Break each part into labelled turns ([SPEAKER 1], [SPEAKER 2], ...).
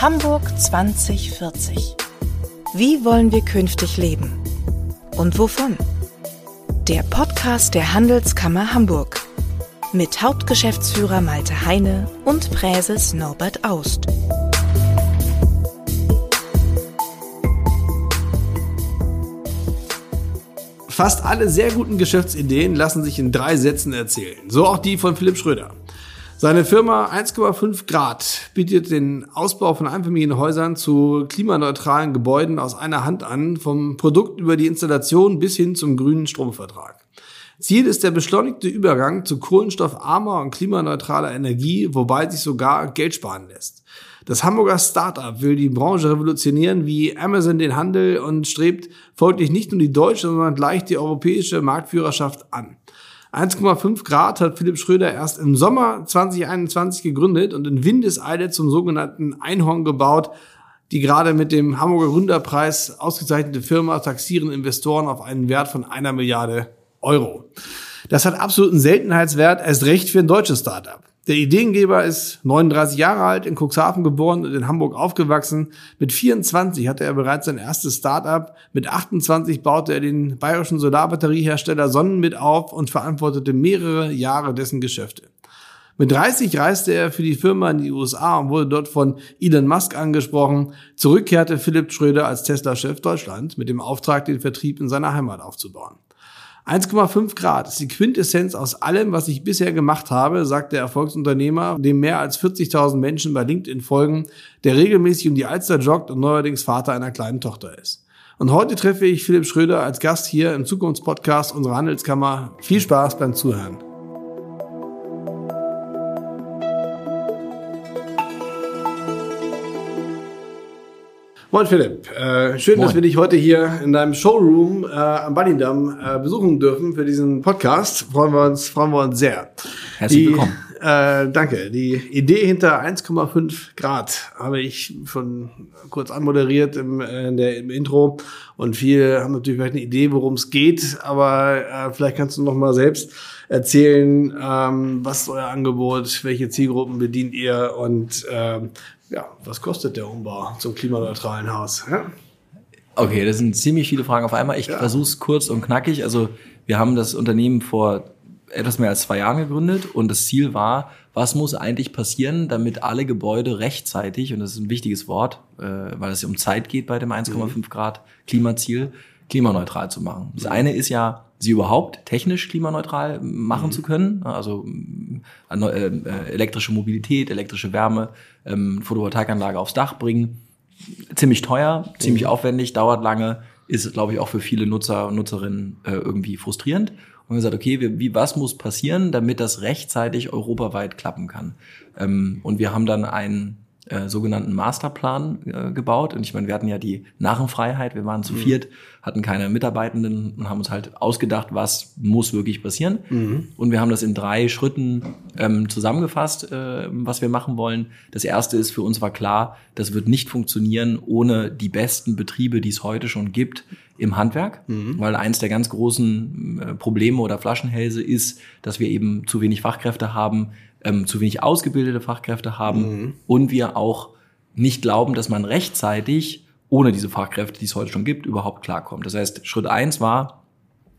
[SPEAKER 1] Hamburg 2040. Wie wollen wir künftig leben? Und wovon? Der Podcast der Handelskammer Hamburg. Mit Hauptgeschäftsführer Malte Heine und Präses Norbert Aust.
[SPEAKER 2] Fast alle sehr guten Geschäftsideen lassen sich in drei Sätzen erzählen. So auch die von Philipp Schröder. Seine Firma 1,5 Grad bietet den Ausbau von Einfamilienhäusern zu klimaneutralen Gebäuden aus einer Hand an, vom Produkt über die Installation bis hin zum grünen Stromvertrag. Ziel ist der beschleunigte Übergang zu kohlenstoffarmer und klimaneutraler Energie, wobei sich sogar Geld sparen lässt. Das Hamburger Startup will die Branche revolutionieren wie Amazon den Handel und strebt folglich nicht nur die deutsche, sondern gleich die europäische Marktführerschaft an. 1,5 Grad hat Philipp Schröder erst im Sommer 2021 gegründet und in Windeseile zum sogenannten Einhorn gebaut. Die gerade mit dem Hamburger Gründerpreis ausgezeichnete Firma taxieren Investoren auf einen Wert von einer Milliarde Euro. Das hat absoluten Seltenheitswert, erst recht für ein deutsches Startup. Der Ideengeber ist 39 Jahre alt, in Cuxhaven geboren und in Hamburg aufgewachsen. Mit 24 hatte er bereits sein erstes Start-up. Mit 28 baute er den bayerischen Solarbatteriehersteller Sonnen mit auf und verantwortete mehrere Jahre dessen Geschäfte. Mit 30 reiste er für die Firma in die USA und wurde dort von Elon Musk angesprochen. Zurückkehrte Philipp Schröder als Tesla-Chef Deutschland mit dem Auftrag, den Vertrieb in seiner Heimat aufzubauen. 1,5 Grad ist die Quintessenz aus allem, was ich bisher gemacht habe, sagt der Erfolgsunternehmer, dem mehr als 40.000 Menschen bei LinkedIn folgen, der regelmäßig um die Alster joggt und neuerdings Vater einer kleinen Tochter ist. Und heute treffe ich Philipp Schröder als Gast hier im Zukunftspodcast unserer Handelskammer. Viel Spaß beim Zuhören. Moin Philipp, äh, schön, Moin. dass wir dich heute hier in deinem Showroom äh, am Ballindamm äh, besuchen dürfen für diesen Podcast. Freuen wir uns, freuen wir uns sehr.
[SPEAKER 3] Herzlich Die, willkommen.
[SPEAKER 2] Äh, danke. Die Idee hinter 1,5 Grad habe ich schon kurz anmoderiert im, äh, in der, im Intro und viele haben natürlich vielleicht eine Idee, worum es geht, aber äh, vielleicht kannst du noch mal selbst erzählen, ähm, was ist euer Angebot, welche Zielgruppen bedient ihr und ähm, ja, was kostet der Umbau zum klimaneutralen Haus? Ja?
[SPEAKER 3] Okay, das sind ziemlich viele Fragen auf einmal. Ich ja. versuche es kurz und knackig. Also wir haben das Unternehmen vor etwas mehr als zwei Jahren gegründet und das Ziel war, was muss eigentlich passieren, damit alle Gebäude rechtzeitig, und das ist ein wichtiges Wort, äh, weil es um Zeit geht bei dem 1,5 mhm. Grad Klimaziel, klimaneutral zu machen. Das eine ist ja, sie überhaupt technisch klimaneutral machen mhm. zu können, also äh, äh, elektrische Mobilität, elektrische Wärme, ähm, Photovoltaikanlage aufs Dach bringen. Ziemlich teuer, ziemlich mhm. aufwendig, dauert lange, ist, glaube ich, auch für viele Nutzer und Nutzerinnen äh, irgendwie frustrierend. Und wir gesagt, okay, wir, wie, was muss passieren, damit das rechtzeitig europaweit klappen kann? Ähm, und wir haben dann ein äh, sogenannten Masterplan äh, gebaut. Und ich meine, wir hatten ja die Narrenfreiheit, wir waren zu mhm. viert, hatten keine Mitarbeitenden und haben uns halt ausgedacht, was muss wirklich passieren. Mhm. Und wir haben das in drei Schritten ähm, zusammengefasst, äh, was wir machen wollen. Das erste ist, für uns war klar, das wird nicht funktionieren ohne die besten Betriebe, die es heute schon gibt im Handwerk, mhm. weil eins der ganz großen äh, Probleme oder Flaschenhälse ist, dass wir eben zu wenig Fachkräfte haben, ähm, zu wenig ausgebildete Fachkräfte haben mhm. und wir auch nicht glauben, dass man rechtzeitig ohne diese Fachkräfte, die es heute schon gibt, überhaupt klarkommt. Das heißt, Schritt eins war,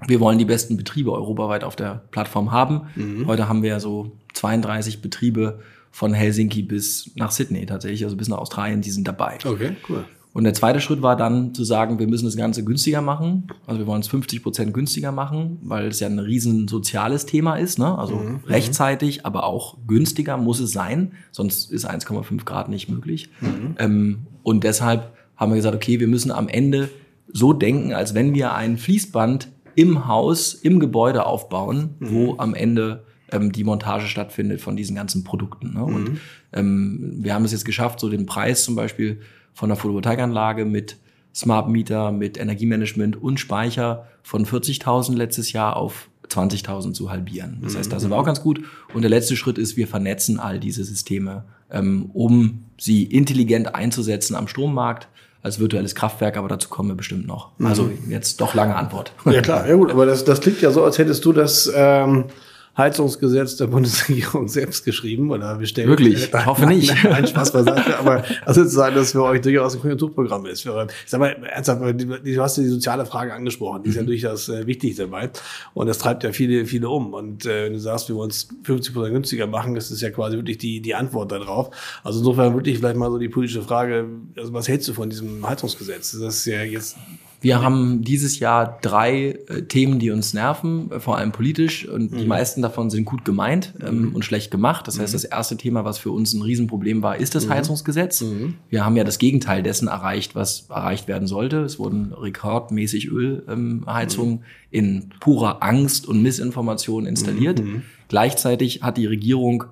[SPEAKER 3] wir wollen die besten Betriebe europaweit auf der Plattform haben. Mhm. Heute haben wir ja so 32 Betriebe von Helsinki bis nach Sydney tatsächlich, also bis nach Australien, die sind dabei.
[SPEAKER 2] Okay, cool.
[SPEAKER 3] Und der zweite Schritt war dann zu sagen, wir müssen das Ganze günstiger machen. Also wir wollen es 50 Prozent günstiger machen, weil es ja ein riesen soziales Thema ist. Ne? Also mhm. rechtzeitig, aber auch günstiger muss es sein, sonst ist 1,5 Grad nicht möglich. Mhm. Ähm, und deshalb haben wir gesagt, okay, wir müssen am Ende so denken, als wenn wir ein Fließband im Haus, im Gebäude aufbauen, mhm. wo am Ende ähm, die Montage stattfindet von diesen ganzen Produkten. Ne? Und mhm. ähm, wir haben es jetzt geschafft, so den Preis zum Beispiel von der Photovoltaikanlage mit Smart Meter, mit Energiemanagement und Speicher von 40.000 letztes Jahr auf 20.000 zu halbieren. Das heißt, da sind wir auch ganz gut. Und der letzte Schritt ist, wir vernetzen all diese Systeme, ähm, um sie intelligent einzusetzen am Strommarkt als virtuelles Kraftwerk, aber dazu kommen wir bestimmt noch. Mhm. Also jetzt doch lange Antwort.
[SPEAKER 2] Ja klar, ja gut, aber das, das klingt ja so, als hättest du das ähm, Heizungsgesetz der Bundesregierung selbst geschrieben oder bestellt.
[SPEAKER 3] Wirklich? Ich hoffe
[SPEAKER 2] nein,
[SPEAKER 3] nicht.
[SPEAKER 2] Nein, Spaß beiseite, aber also sozusagen, dass für euch durchaus ein Konjunkturprogramm ist. Ich sag mal, ernsthaft, du hast ja die soziale Frage angesprochen, die ist ja mhm. durchaus äh, wichtig dabei und das treibt ja viele, viele um und äh, wenn du sagst, wir wollen es 50 Prozent günstiger machen, das ist ja quasi wirklich die, die Antwort darauf. Also insofern wirklich vielleicht mal so die politische Frage, also was hältst du von diesem Heizungsgesetz? Das ist ja jetzt
[SPEAKER 3] wir haben dieses Jahr drei äh, Themen, die uns nerven, äh, vor allem politisch. Und mhm. die meisten davon sind gut gemeint ähm, mhm. und schlecht gemacht. Das heißt, mhm. das erste Thema, was für uns ein Riesenproblem war, ist das mhm. Heizungsgesetz. Wir haben ja das Gegenteil dessen erreicht, was erreicht werden sollte. Es wurden rekordmäßig Ölheizungen ähm, in purer Angst und Missinformation installiert. Gleichzeitig hat die Regierung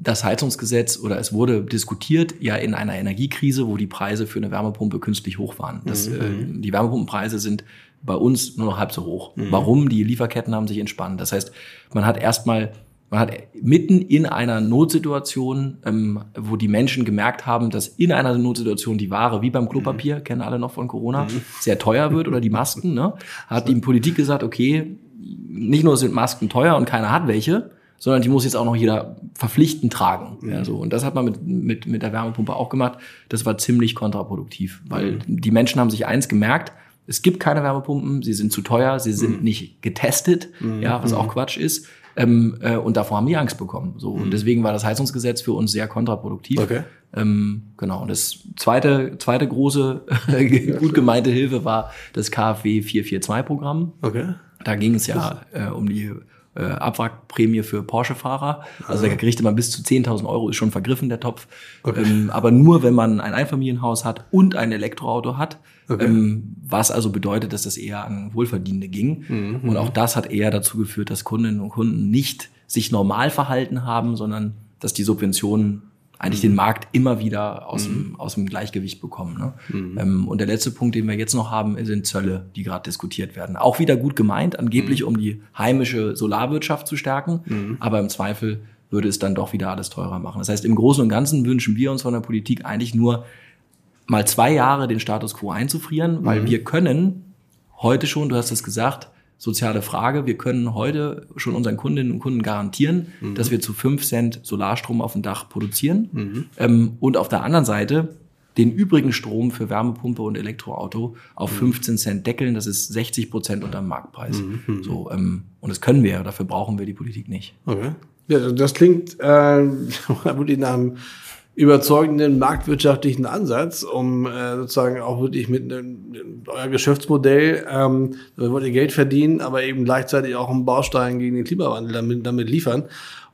[SPEAKER 3] das Heizungsgesetz oder es wurde diskutiert ja in einer Energiekrise, wo die Preise für eine Wärmepumpe künstlich hoch waren. Das, mhm. äh, die Wärmepumpenpreise sind bei uns nur noch halb so hoch. Mhm. Warum? Die Lieferketten haben sich entspannt. Das heißt, man hat erstmal man hat mitten in einer Notsituation, ähm, wo die Menschen gemerkt haben, dass in einer Notsituation die Ware, wie beim Klopapier, mhm. kennen alle noch von Corona, mhm. sehr teuer wird oder die Masken, ne, hat die Politik gesagt, okay, nicht nur sind Masken teuer und keiner hat welche, sondern die muss jetzt auch noch jeder verpflichtend tragen. Mhm. Ja, so. Und das hat man mit, mit, mit der Wärmepumpe auch gemacht. Das war ziemlich kontraproduktiv, weil mhm. die Menschen haben sich eins gemerkt, es gibt keine Wärmepumpen, sie sind zu teuer, sie sind mhm. nicht getestet, mhm. ja, was auch mhm. Quatsch ist. Ähm, äh, und davor haben die Angst bekommen. So. Und mhm. deswegen war das Heizungsgesetz für uns sehr kontraproduktiv. Okay. Ähm, genau. Und das zweite, zweite große, gut gemeinte Hilfe war das KfW 442-Programm. Okay. Da ging es ja äh, um die äh, Abwrackprämie für Porsche-Fahrer. Also da kriegt man bis zu 10.000 Euro, ist schon vergriffen, der Topf. Okay. Ähm, aber nur, wenn man ein Einfamilienhaus hat und ein Elektroauto hat. Okay. Ähm, was also bedeutet, dass das eher an Wohlverdienende ging. Mhm. Und auch das hat eher dazu geführt, dass Kundinnen und Kunden nicht sich normal verhalten haben, sondern dass die Subventionen eigentlich mhm. den Markt immer wieder aus, mhm. dem, aus dem Gleichgewicht bekommen. Ne? Mhm. Ähm, und der letzte Punkt, den wir jetzt noch haben, sind Zölle, die gerade diskutiert werden. Auch wieder gut gemeint, angeblich mhm. um die heimische Solarwirtschaft zu stärken, mhm. aber im Zweifel würde es dann doch wieder alles teurer machen. Das heißt, im Großen und Ganzen wünschen wir uns von der Politik eigentlich nur mal zwei Jahre den Status quo einzufrieren, weil mhm. wir können heute schon, du hast es gesagt, soziale Frage. Wir können heute schon unseren Kundinnen und Kunden garantieren, mhm. dass wir zu fünf Cent Solarstrom auf dem Dach produzieren. Mhm. Ähm, und auf der anderen Seite den übrigen Strom für Wärmepumpe und Elektroauto auf 15 mhm. Cent deckeln. Das ist 60 Prozent unter dem Marktpreis. Mhm. mhm. So, ähm, und das können wir, dafür brauchen wir die Politik nicht.
[SPEAKER 2] Okay. Ja, das klingt äh, nach einem überzeugenden marktwirtschaftlichen Ansatz, um äh, sozusagen auch wirklich mit einem, euer Geschäftsmodell, ähm, da wollt ihr Geld verdienen, aber eben gleichzeitig auch einen Baustein gegen den Klimawandel damit, damit liefern.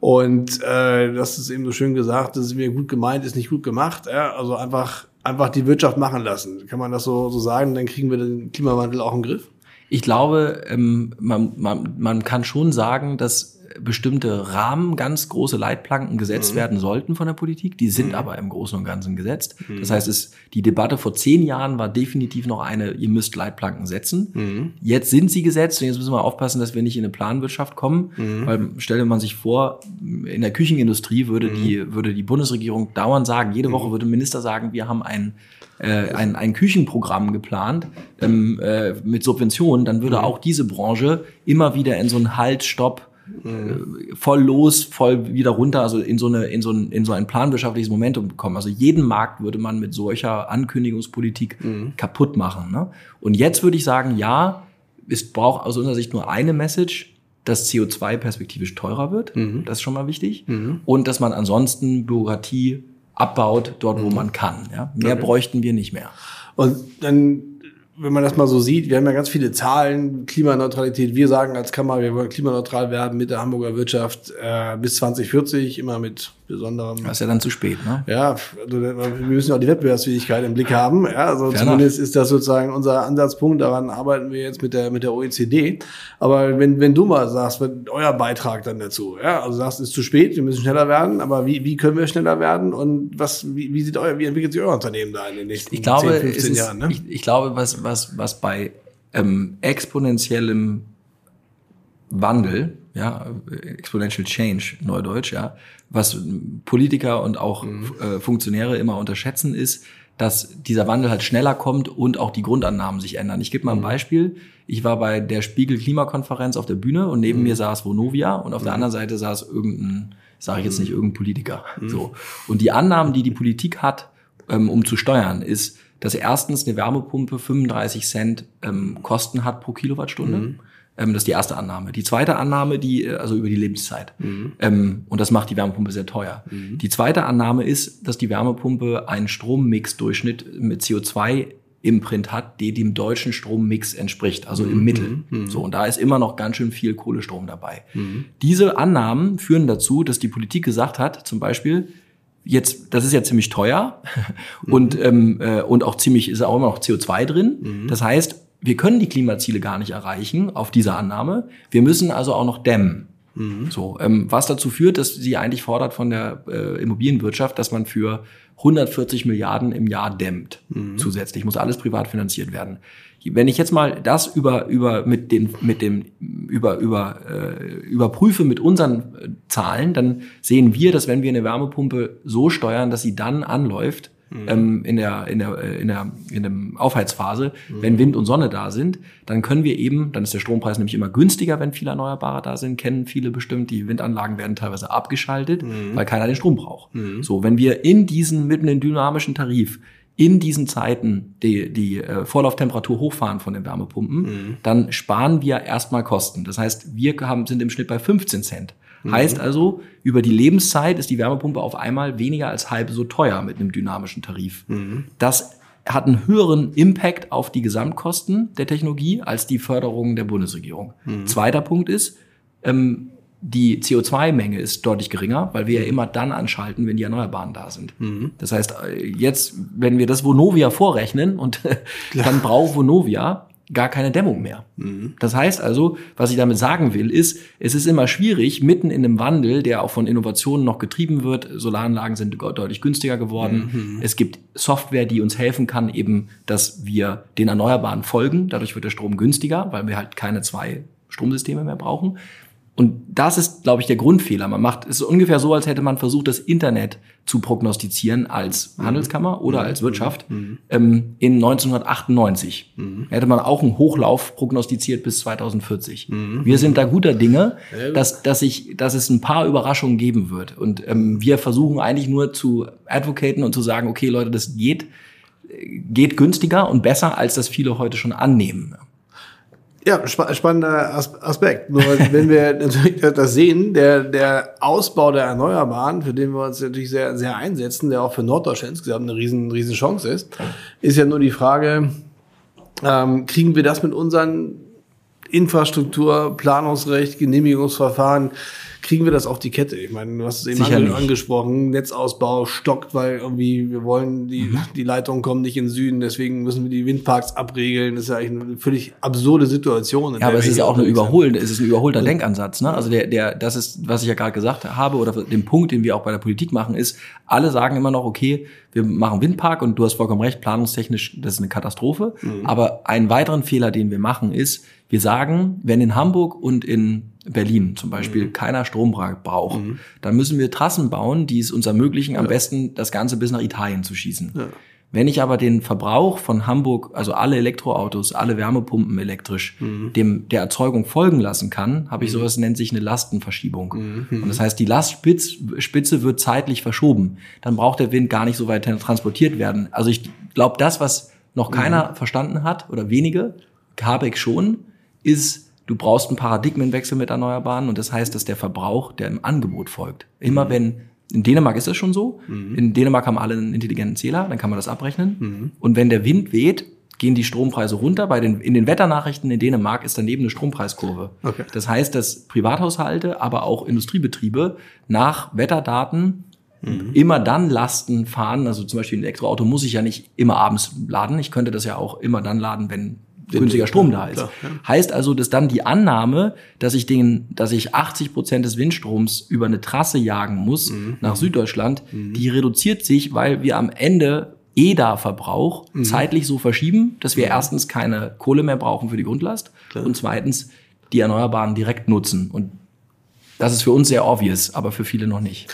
[SPEAKER 2] Und äh, das ist eben so schön gesagt, das ist mir gut gemeint, ist nicht gut gemacht. Ja? Also einfach, einfach die Wirtschaft machen lassen. Kann man das so, so sagen? Dann kriegen wir den Klimawandel auch im Griff?
[SPEAKER 3] Ich glaube, ähm, man, man, man kann schon sagen, dass bestimmte Rahmen, ganz große Leitplanken gesetzt mhm. werden sollten von der Politik. Die sind mhm. aber im Großen und Ganzen gesetzt. Mhm. Das heißt, es, die Debatte vor zehn Jahren war definitiv noch eine, ihr müsst Leitplanken setzen. Mhm. Jetzt sind sie gesetzt und jetzt müssen wir aufpassen, dass wir nicht in eine Planwirtschaft kommen. Mhm. Weil stelle man sich vor, in der Küchenindustrie würde die, mhm. würde die Bundesregierung dauernd sagen, jede Woche würde ein Minister sagen, wir haben ein äh, ein, ein Küchenprogramm geplant ähm, äh, mit Subventionen, dann würde auch diese Branche immer wieder in so einen Halt, Stopp, mhm. voll los, voll wieder runter, also in so eine, in so ein, in so ein planwirtschaftliches Momentum bekommen. Also jeden Markt würde man mit solcher Ankündigungspolitik mhm. kaputt machen. Ne? Und jetzt würde ich sagen, ja, es braucht aus unserer Sicht nur eine Message, dass CO2 perspektivisch teurer wird. Mhm. Das ist schon mal wichtig. Mhm. Und dass man ansonsten Bürokratie abbaut, dort, wo mhm. man kann. Ja? Mehr okay. bräuchten wir nicht mehr.
[SPEAKER 2] Und dann wenn man das mal so sieht, wir haben ja ganz viele Zahlen, Klimaneutralität. Wir sagen als Kammer, wir wollen klimaneutral werden mit der Hamburger Wirtschaft äh, bis 2040, immer mit besonderem.
[SPEAKER 3] Das ist ja dann zu spät, ne?
[SPEAKER 2] Ja, also wir müssen auch die Wettbewerbsfähigkeit im Blick haben. Ja, also Fair zumindest enough. ist das sozusagen unser Ansatzpunkt. Daran arbeiten wir jetzt mit der mit der OECD. Aber wenn wenn du mal sagst, euer Beitrag dann dazu, ja, also sagst, es ist zu spät, wir müssen schneller werden. Aber wie wie können wir schneller werden und was wie, wie sieht euer wie entwickelt sich euer Unternehmen da in den nächsten
[SPEAKER 3] ich glaube, 10, 15 ist, Jahren? Ne? Ich, ich glaube, was was was bei ähm, exponentiellem Wandel, ja, exponential change, Neudeutsch, ja, was Politiker und auch mhm. äh, Funktionäre immer unterschätzen, ist, dass dieser Wandel halt schneller kommt und auch die Grundannahmen sich ändern. Ich gebe mal ein Beispiel. Ich war bei der Spiegel Klimakonferenz auf der Bühne und neben mir saß Vonovia und auf der anderen Seite saß irgendein, sage ich jetzt nicht, irgendein Politiker. So. Und die Annahmen, die die Politik hat, ähm, um zu steuern, ist, dass erstens eine Wärmepumpe 35 Cent ähm, Kosten hat pro Kilowattstunde.
[SPEAKER 2] Mhm.
[SPEAKER 3] Ähm, das ist die erste Annahme. Die zweite Annahme, die, äh, also über die Lebenszeit.
[SPEAKER 2] Mhm.
[SPEAKER 3] Ähm, und das macht die Wärmepumpe sehr teuer. Die zweite Annahme ist, dass die Wärmepumpe einen Strommix-Durchschnitt mit CO2 Imprint hat, die dem deutschen Strommix entspricht, also
[SPEAKER 2] Mhm.
[SPEAKER 3] im Mittel. So, und da ist immer noch ganz schön viel Kohlestrom dabei. Diese Annahmen führen dazu, dass die Politik gesagt hat, zum Beispiel, jetzt, das ist ja ziemlich teuer und, ähm, äh, und auch ziemlich, ist auch immer noch CO2 drin. Das heißt, wir können die Klimaziele gar nicht erreichen auf dieser Annahme. Wir müssen also auch noch dämmen. So, ähm, was dazu führt, dass sie eigentlich fordert von der äh, Immobilienwirtschaft, dass man für 140 Milliarden im Jahr dämmt zusätzlich. Muss alles privat finanziert werden. Wenn ich jetzt mal das über über mit den mit dem über über äh, überprüfe mit unseren äh, Zahlen, dann sehen wir, dass wenn wir eine Wärmepumpe so steuern, dass sie dann anläuft ähm, in der in der äh, in der in der Aufheizphase, wenn Wind und Sonne da sind, dann können wir eben, dann ist der Strompreis nämlich immer günstiger, wenn viele Erneuerbare da sind, kennen viele bestimmt. Die Windanlagen werden teilweise abgeschaltet, weil keiner den Strom braucht. So, wenn wir in diesen mitten den dynamischen Tarif in diesen Zeiten die, die äh, Vorlauftemperatur hochfahren von den Wärmepumpen, dann sparen wir erstmal Kosten. Das heißt, wir haben, sind im Schnitt bei 15 Cent. Heißt also, über die Lebenszeit ist die Wärmepumpe auf einmal weniger als halb so teuer mit einem dynamischen Tarif. Das hat einen höheren Impact auf die Gesamtkosten der Technologie als die Förderung der Bundesregierung. Zweiter Punkt ist, ähm, die CO2-Menge ist deutlich geringer, weil wir ja immer dann anschalten, wenn die Erneuerbaren da sind. Das heißt, äh, jetzt, wenn wir das Vonovia vorrechnen und dann braucht Vonovia gar keine Dämmung mehr. Das heißt also, was ich damit sagen will, ist, es ist immer schwierig, mitten in einem Wandel, der auch von Innovationen noch getrieben wird, Solaranlagen sind deutlich günstiger geworden. Es gibt Software, die uns helfen kann, eben, dass wir den Erneuerbaren folgen. Dadurch wird der Strom günstiger, weil wir halt keine zwei Stromsysteme mehr brauchen. Und das ist, glaube ich, der Grundfehler. Man macht es ist ungefähr so, als hätte man versucht, das Internet zu prognostizieren als Handelskammer oder als Wirtschaft ähm, in 1998. Hätte man auch einen Hochlauf prognostiziert bis 2040. Wir sind da guter Dinge, dass, dass, ich, dass es ein paar Überraschungen geben wird. Und ähm, wir versuchen eigentlich nur zu advocaten und zu sagen, okay, Leute, das geht, geht günstiger und besser, als das viele heute schon annehmen.
[SPEAKER 2] Ja, spa spannender As Aspekt. Nur wenn wir natürlich das sehen, der, der Ausbau der Erneuerbaren, für den wir uns natürlich sehr, sehr einsetzen, der auch für Norddeutschland insgesamt eine riesen, riesen Chance ist, ist ja nur die Frage, ähm, kriegen wir das mit unseren Infrastruktur, Planungsrecht, Genehmigungsverfahren, kriegen wir das auf die Kette? Ich meine, du hast es eben
[SPEAKER 3] Sicher
[SPEAKER 2] ange
[SPEAKER 3] nicht.
[SPEAKER 2] angesprochen, Netzausbau stockt, weil irgendwie wir wollen, die,
[SPEAKER 3] Mhm.
[SPEAKER 2] die Leitungen kommen nicht in den Süden, deswegen müssen wir die Windparks abregeln. Das ist ja eigentlich eine völlig absurde Situation.
[SPEAKER 3] Ja, aber es ist ja auch eine überholende, es ist ein überholter Denkansatz. Ne? Also der, der, das ist, was ich ja gerade gesagt habe, oder den Punkt, den wir auch bei der Politik machen, ist, alle sagen immer noch, okay, wir machen Windpark und du hast vollkommen recht, planungstechnisch, das ist eine Katastrophe. Aber einen weiteren Fehler, den wir machen, ist, wir sagen, wenn in Hamburg und in Berlin zum Beispiel keiner Strom bra- braucht, dann müssen wir Trassen bauen, die es uns ermöglichen, am besten das Ganze bis nach Italien zu schießen. Wenn ich aber den Verbrauch von Hamburg, also alle Elektroautos, alle Wärmepumpen elektrisch, dem der Erzeugung folgen lassen kann, habe ich sowas nennt sich eine Lastenverschiebung. Und das heißt, die Lastspitze Spitze wird zeitlich verschoben. Dann braucht der Wind gar nicht so weit transportiert werden. Also ich glaube, das, was noch keiner verstanden hat oder wenige, Habeck schon, ist, du brauchst einen Paradigmenwechsel mit Erneuerbaren und das heißt, dass der Verbrauch der im Angebot folgt. Immer wenn in Dänemark ist das schon so. In Dänemark haben alle einen intelligenten Zähler, dann kann man das abrechnen. Und wenn der Wind weht, gehen die Strompreise runter. Bei den, in den Wetternachrichten in Dänemark ist daneben eine Strompreiskurve.
[SPEAKER 2] Okay.
[SPEAKER 3] Das heißt, dass Privathaushalte, aber auch Industriebetriebe nach Wetterdaten immer dann Lasten fahren. Also zum Beispiel ein Elektroauto muss ich ja nicht immer abends laden. Ich könnte das ja auch immer dann laden, wenn günstiger Strom da ist.
[SPEAKER 2] Klar, ja.
[SPEAKER 3] Heißt also, dass dann die Annahme, dass ich den, dass ich 80 Prozent des Windstroms über eine Trasse jagen muss
[SPEAKER 2] Mhm.
[SPEAKER 3] nach Süddeutschland, die reduziert sich, weil wir am Ende EDA-Verbrauch
[SPEAKER 2] Mhm.
[SPEAKER 3] zeitlich so verschieben, dass wir erstens keine Kohle mehr brauchen für die Grundlast und zweitens die Erneuerbaren direkt nutzen. Und das ist für uns sehr obvious, aber für viele noch nicht.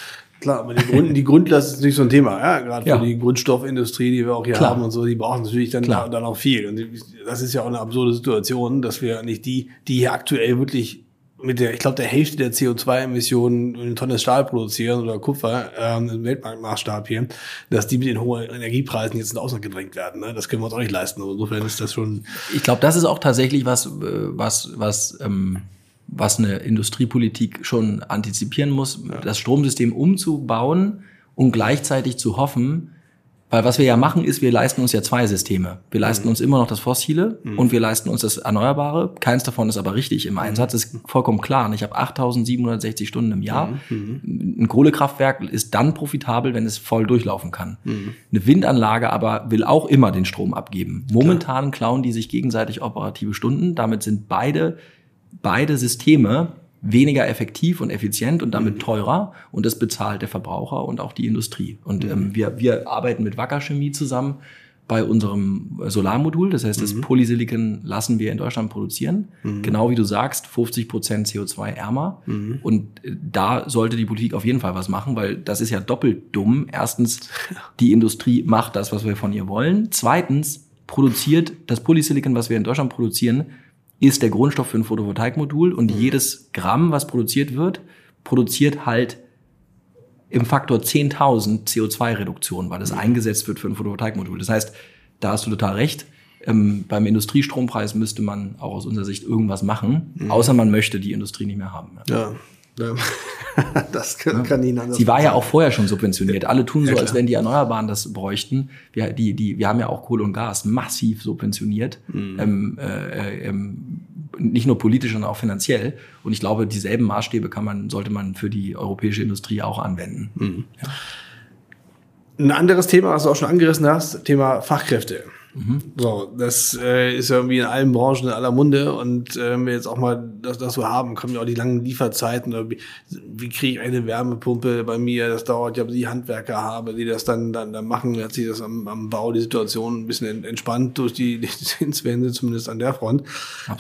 [SPEAKER 2] Klar, aber die, Grund, die Grundlast ist nicht so ein Thema, ja, gerade
[SPEAKER 3] Ja.
[SPEAKER 2] für die Grundstoffindustrie, die wir auch hier
[SPEAKER 3] Klar.
[SPEAKER 2] haben und so, die brauchen natürlich dann,
[SPEAKER 3] Klar.
[SPEAKER 2] dann auch viel. Und das ist ja auch eine absurde Situation, dass wir nicht die, die hier aktuell wirklich mit der, ich glaube, der Hälfte der CO2-Emissionen eine Tonne Stahl produzieren oder Kupfer ähm, im Weltmarktmaßstab hier, dass die mit den hohen Energiepreisen jetzt ins Ausland gedrängt werden. Ne? Das können wir uns auch nicht leisten. Also insofern ist das schon
[SPEAKER 3] Ich glaube, das ist auch tatsächlich was, äh, was, was, ähm, was eine Industriepolitik schon antizipieren muss, das Stromsystem umzubauen und gleichzeitig zu hoffen, weil was wir ja machen ist, wir leisten uns ja zwei Systeme. Wir leisten uns immer noch das Fossile und wir leisten uns das Erneuerbare. Keins davon ist aber richtig im Einsatz, ist vollkommen klar. Und ich habe 8760 Stunden im Jahr. Ein Kohlekraftwerk ist dann profitabel, wenn es voll durchlaufen kann. Eine Windanlage aber will auch immer den Strom abgeben. Momentan klauen die sich gegenseitig operative Stunden. Damit sind beide, beide Systeme weniger effektiv und effizient und damit teurer und das bezahlt der Verbraucher und auch die Industrie. Und ähm, wir, wir arbeiten mit Wacker Chemie zusammen bei unserem Solarmodul. Das heißt, das Polysilicon lassen wir in Deutschland produzieren. Genau wie du sagst, 50 Prozent CO2 ärmer. Und äh, da sollte die Politik auf jeden Fall was machen, weil das ist ja doppelt dumm. Erstens, die Industrie macht das, was wir von ihr wollen. Zweitens, produziert das Polysilicon, was wir in Deutschland produzieren, ist der Grundstoff für ein Photovoltaikmodul und jedes Gramm, was produziert wird, produziert halt im Faktor 10.000 CO2-Reduktion, weil es eingesetzt wird für ein Photovoltaikmodul. Das heißt, da hast du total recht. Ähm, beim Industriestrompreis müsste man auch aus unserer Sicht irgendwas machen, außer man möchte die Industrie nicht mehr haben.
[SPEAKER 2] Ja. ja. das kann, kann Ihnen anders
[SPEAKER 3] Sie war ja auch vorher schon subventioniert. Alle tun so,
[SPEAKER 2] Ja,
[SPEAKER 3] als wenn die Erneuerbaren das bräuchten. Wir, die, die, wir haben ja auch Kohle und Gas massiv subventioniert.
[SPEAKER 2] Mhm.
[SPEAKER 3] Ähm, äh, ähm, nicht nur politisch, sondern auch finanziell. Und ich glaube, dieselben Maßstäbe kann man, sollte man für die europäische Industrie auch anwenden.
[SPEAKER 2] Mhm. Ein anderes Thema, was du auch schon angerissen hast, Thema Fachkräfte. So, das äh, ist ja irgendwie in allen Branchen in aller Munde und äh, wenn wir jetzt auch mal das, das so haben, kommen ja auch die langen Lieferzeiten. Wie, wie kriege ich eine Wärmepumpe bei mir? Das dauert ja, bis ich Handwerker habe, die das dann, dann, dann machen. Jetzt sich das am, am Bau die Situation ein bisschen ent- entspannt durch die, die Zinswende, zumindest an der Front.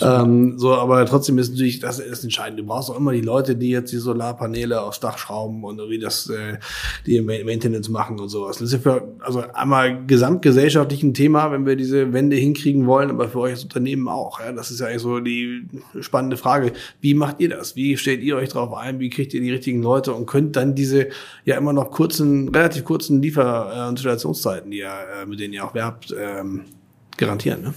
[SPEAKER 2] Ähm, so, aber trotzdem ist natürlich das ist entscheidend. Du brauchst auch immer die Leute, die jetzt die Solarpaneele aufs Dach schrauben und irgendwie das, äh, die Maintenance machen und sowas. Das ist ja für, also einmal gesamtgesellschaftlich ein Thema, wenn wir diese Wende hinkriegen wollen, aber für euch als Unternehmen auch. Ja, das ist ja eigentlich so die spannende Frage. Wie macht ihr das? Wie stellt ihr euch darauf ein? Wie kriegt ihr die richtigen Leute und könnt dann diese ja immer noch kurzen, relativ kurzen Liefer- und Installationszeiten, die ihr, äh, mit denen ihr auch werbt, ähm, garantieren? Ne?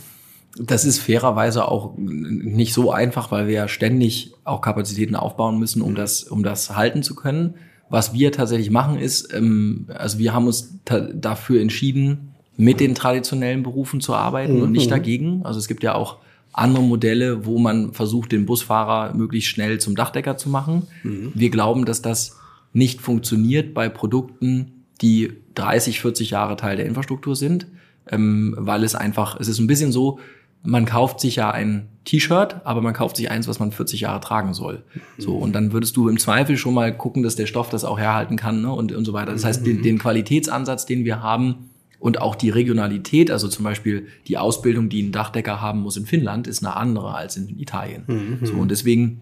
[SPEAKER 3] Das ist fairerweise auch nicht so einfach, weil wir ja ständig auch Kapazitäten aufbauen müssen, um das, um das halten zu können. Was wir tatsächlich machen ist, ähm, also wir haben uns dafür entschieden, mit den traditionellen Berufen zu arbeiten und nicht dagegen. Also es gibt ja auch andere Modelle, wo man versucht, den Busfahrer möglichst schnell zum Dachdecker zu machen. Wir glauben, dass das nicht funktioniert bei Produkten, die 30, 40 Jahre Teil der Infrastruktur sind, ähm, weil es einfach, es ist ein bisschen so, man kauft sich ja ein T-Shirt, aber man kauft sich eins, was man 40 Jahre tragen soll. So, und dann würdest du im Zweifel schon mal gucken, dass der Stoff das auch herhalten kann ne, und, und so weiter. Das heißt, den, den Qualitätsansatz, den wir haben und auch die Regionalität, also zum Beispiel die Ausbildung, die ein Dachdecker haben muss in Finnland, ist eine andere als in Italien. So, und deswegen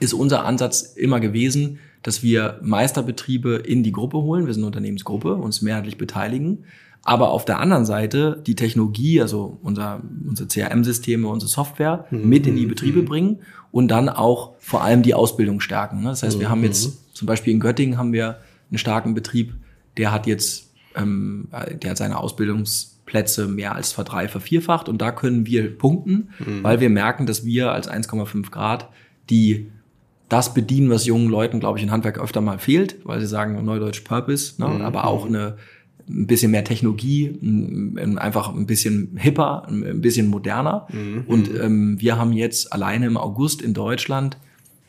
[SPEAKER 3] ist unser Ansatz immer gewesen, dass wir Meisterbetriebe in die Gruppe holen. Wir sind eine Unternehmensgruppe, uns mehrheitlich beteiligen. Aber auf der anderen Seite die Technologie, also unser, unsere CRM-Systeme, unsere Software mit in die Betriebe bringen und dann auch vor allem die Ausbildung stärken. ne? Das heißt, wir haben jetzt zum Beispiel in Göttingen haben wir einen starken Betrieb, der hat jetzt, ähm, der hat seine Ausbildungsplätze mehr als verdrei, vervierfacht und da können wir punkten, weil wir merken, dass wir als 1,5 Grad die das bedienen, was jungen Leuten, glaube ich, in Handwerk öfter mal fehlt, weil sie sagen Neudeutsch Purpose, ne? aber auch eine ein bisschen mehr Technologie, ein- einfach ein bisschen hipper, ein bisschen moderner. Und ähm, wir haben jetzt alleine im August in Deutschland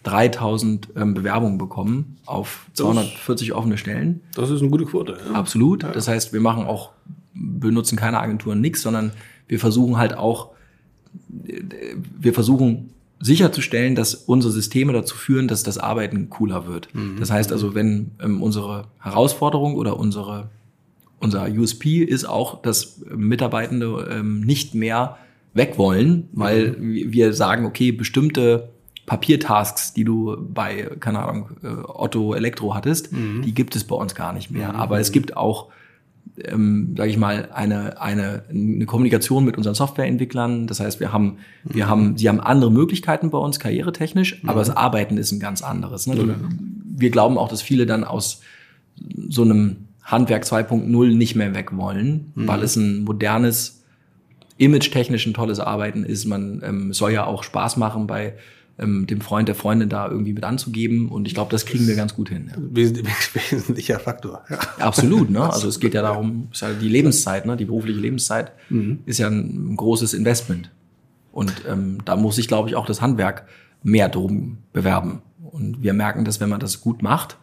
[SPEAKER 3] 3000 ähm, Bewerbungen bekommen auf 240 offene Stellen.
[SPEAKER 2] Das ist eine gute Quote. Ja.
[SPEAKER 3] Absolut. Das heißt, wir machen auch, benutzen keine Agenturen, nix, sondern wir versuchen halt auch, wir versuchen sicherzustellen, dass unsere Systeme dazu führen, dass das Arbeiten cooler wird. Das heißt also, wenn ähm, unsere Herausforderung oder unsere unser USP ist auch, dass Mitarbeitende ähm, nicht mehr weg wollen, weil wir sagen, okay, bestimmte Papiertasks, die du bei, keine Ahnung, äh, Otto Elektro hattest, mhm. die gibt es bei uns gar nicht mehr. Mhm. Aber es gibt auch, ähm, sage ich mal, eine, eine, eine Kommunikation mit unseren Softwareentwicklern. Das heißt, wir haben, wir mhm. haben, sie haben andere Möglichkeiten bei uns, karrieretechnisch, aber das Arbeiten ist ein ganz anderes. Ne? Wir glauben auch, dass viele dann aus so einem Handwerk 2.0 nicht mehr weg wollen, weil es ein modernes image-technisch ein tolles Arbeiten ist. Man ähm, soll ja auch Spaß machen bei ähm, dem Freund, der Freundin da irgendwie mit anzugeben. Und ich glaube, das kriegen wir ganz gut hin. Ja.
[SPEAKER 2] Wesentlicher Faktor.
[SPEAKER 3] Ja. Absolut, ne? Also es geht ja darum, ist ja die Lebenszeit, ne? Die berufliche Lebenszeit mhm. ist ja ein großes Investment. Und ähm, da muss sich, glaube ich, auch das Handwerk mehr drum bewerben. Und wir merken, dass wenn man das gut macht,